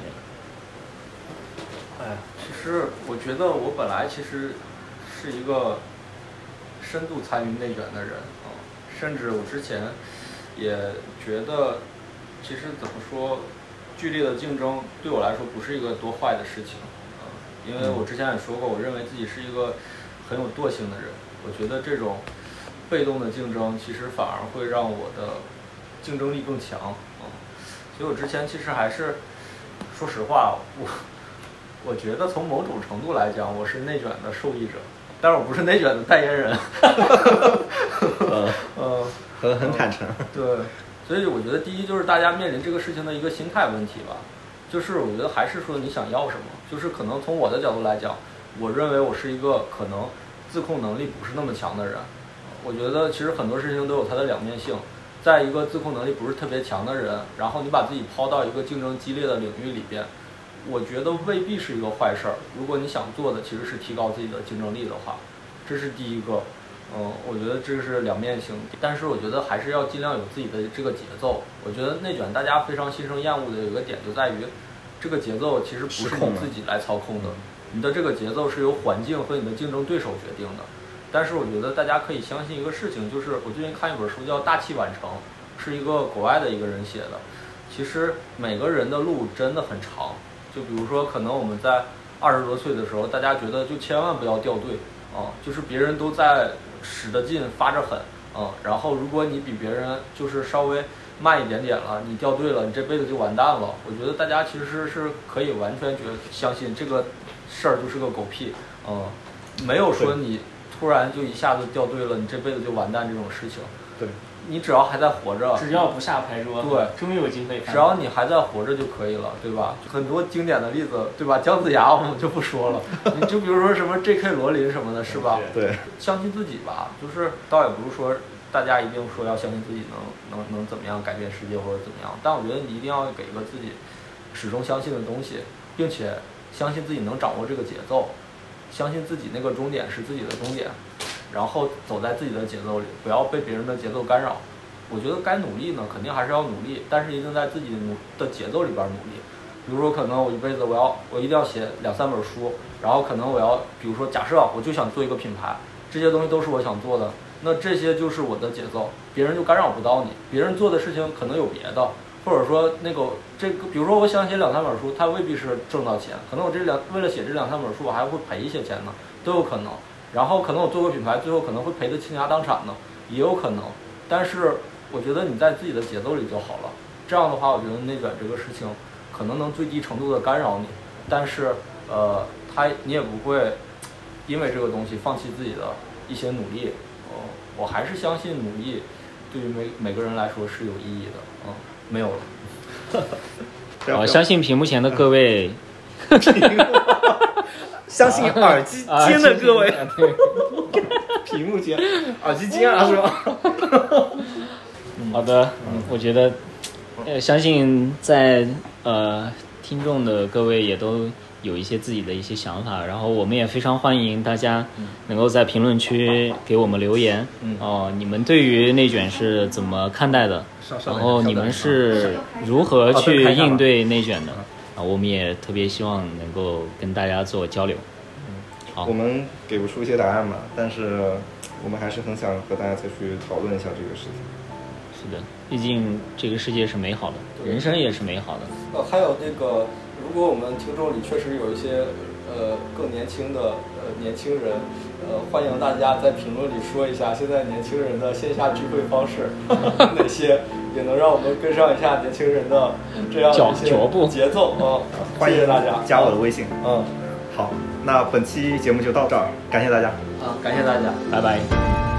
哎呀，其实我觉得我本来其实是一个深度参与内卷的人啊、甚至我之前也觉得，其实怎么说，剧烈的竞争对我来说不是一个多坏的事情啊、因为我之前也说过，我认为自己是一个很有惰性的人，我觉得这种被动的竞争其实反而会让我的竞争力更强啊、所以我之前其实还是，说实话，我我觉得从某种程度来讲，我是内卷的受益者，但是我不是内卷的代言人。呃，呃，很很坦诚。对，所以我觉得第一就是大家面临这个事情的一个心态问题吧，就是我觉得还是说你想要什么，就是可能从我的角度来讲，我认为我是一个可能自控能力不是那么强的人，我觉得其实很多事情都有它的两面性。在一个自控能力不是特别强的人，然后你把自己抛到一个竞争激烈的领域里边，我觉得未必是一个坏事儿。如果你想做的其实是提高自己的竞争力的话，这是第一个。嗯，我觉得这是两面性，但是我觉得还是要尽量有自己的这个节奏。我觉得内卷大家非常心生厌恶的有一个点就在于，这个节奏其实不是你自己来操控的，你的这个节奏是由环境和你的竞争对手决定的。但是我觉得大家可以相信一个事情，就是我最近看一本书叫《大器晚成》，是一个国外的一个人写的。其实每个人的路真的很长，就比如说，可能我们在二十多岁的时候，大家觉得就千万不要掉队啊、就是别人都在使着劲发着狠啊、然后如果你比别人就是稍微慢一点点了，你掉队了，你这辈子就完蛋了。我觉得大家其实是可以完全觉得相信这个事儿就是个狗屁，嗯，没有说你突然就一下子掉队了，你这辈子就完蛋这种事情。对，你只要还在活着，只要不下牌桌，对，终于有机会。只要你还在活着就可以了，对吧？很多经典的例子，对吧？姜子牙我们就不说了，你就比如说什么 J.K. 罗琳什么的，是吧？对，相信自己吧，就是倒也不是说大家一定说要相信自己能能能怎么样改变世界或者怎么样，但我觉得你一定要给一个自己始终相信的东西，并且相信自己能掌握这个节奏，相信自己那个终点是自己的终点，然后走在自己的节奏里，不要被别人的节奏干扰。我觉得该努力呢，肯定还是要努力，但是一定在自己的节奏里边努力。比如说，可能我一辈子我要我一定要写两三本书，然后可能我要，比如说假设我就想做一个品牌，这些东西都是我想做的，那这些就是我的节奏，别人就干扰不到你。别人做的事情可能有别的，或者说那个这个，比如说我想写两三本书，它未必是挣到钱，可能我这两为了写这两三本书，我还会赔一些钱呢，都有可能。然后可能我做个品牌，最后可能会赔得倾家荡产呢，也有可能。但是我觉得你在自己的节奏里就好了。这样的话，我觉得内卷这个事情可能能最低程度的干扰你，但是呃，他你也不会因为这个东西放弃自己的一些努力。哦、我还是相信努力对于每每个人来说是有意义的。嗯，没有了。好，不要不要相信屏幕前的各位，相信耳机啊间的各位，屏幕间耳机间啊是吧？好的，我觉得，呃，相信在呃听众的各位也都有一些自己的一些想法，然后我们也非常欢迎大家能够在评论区给我们留言，嗯哦、你们对于内卷是怎么看待的？然后你们是如何去应对内卷的？啊，我们也特别希望能够跟大家做交流。嗯好我们给不出一些答案嘛，但是我们还是很想和大家再去讨论一下这个事情。是的，毕竟这个世界是美好的，人生也是美好的。呃，还有那个，如果我们听众里确实有一些呃更年轻的呃年轻人，呃，欢迎大家在评论里说一下现在年轻人的线下聚会方式 有哪些，也能让我们跟上一下年轻人的这样脚一些脚步节奏啊！欢迎谢谢大家，加我的微信。嗯。好，那本期节目就到这儿，感谢大家。啊，感谢大家。拜拜。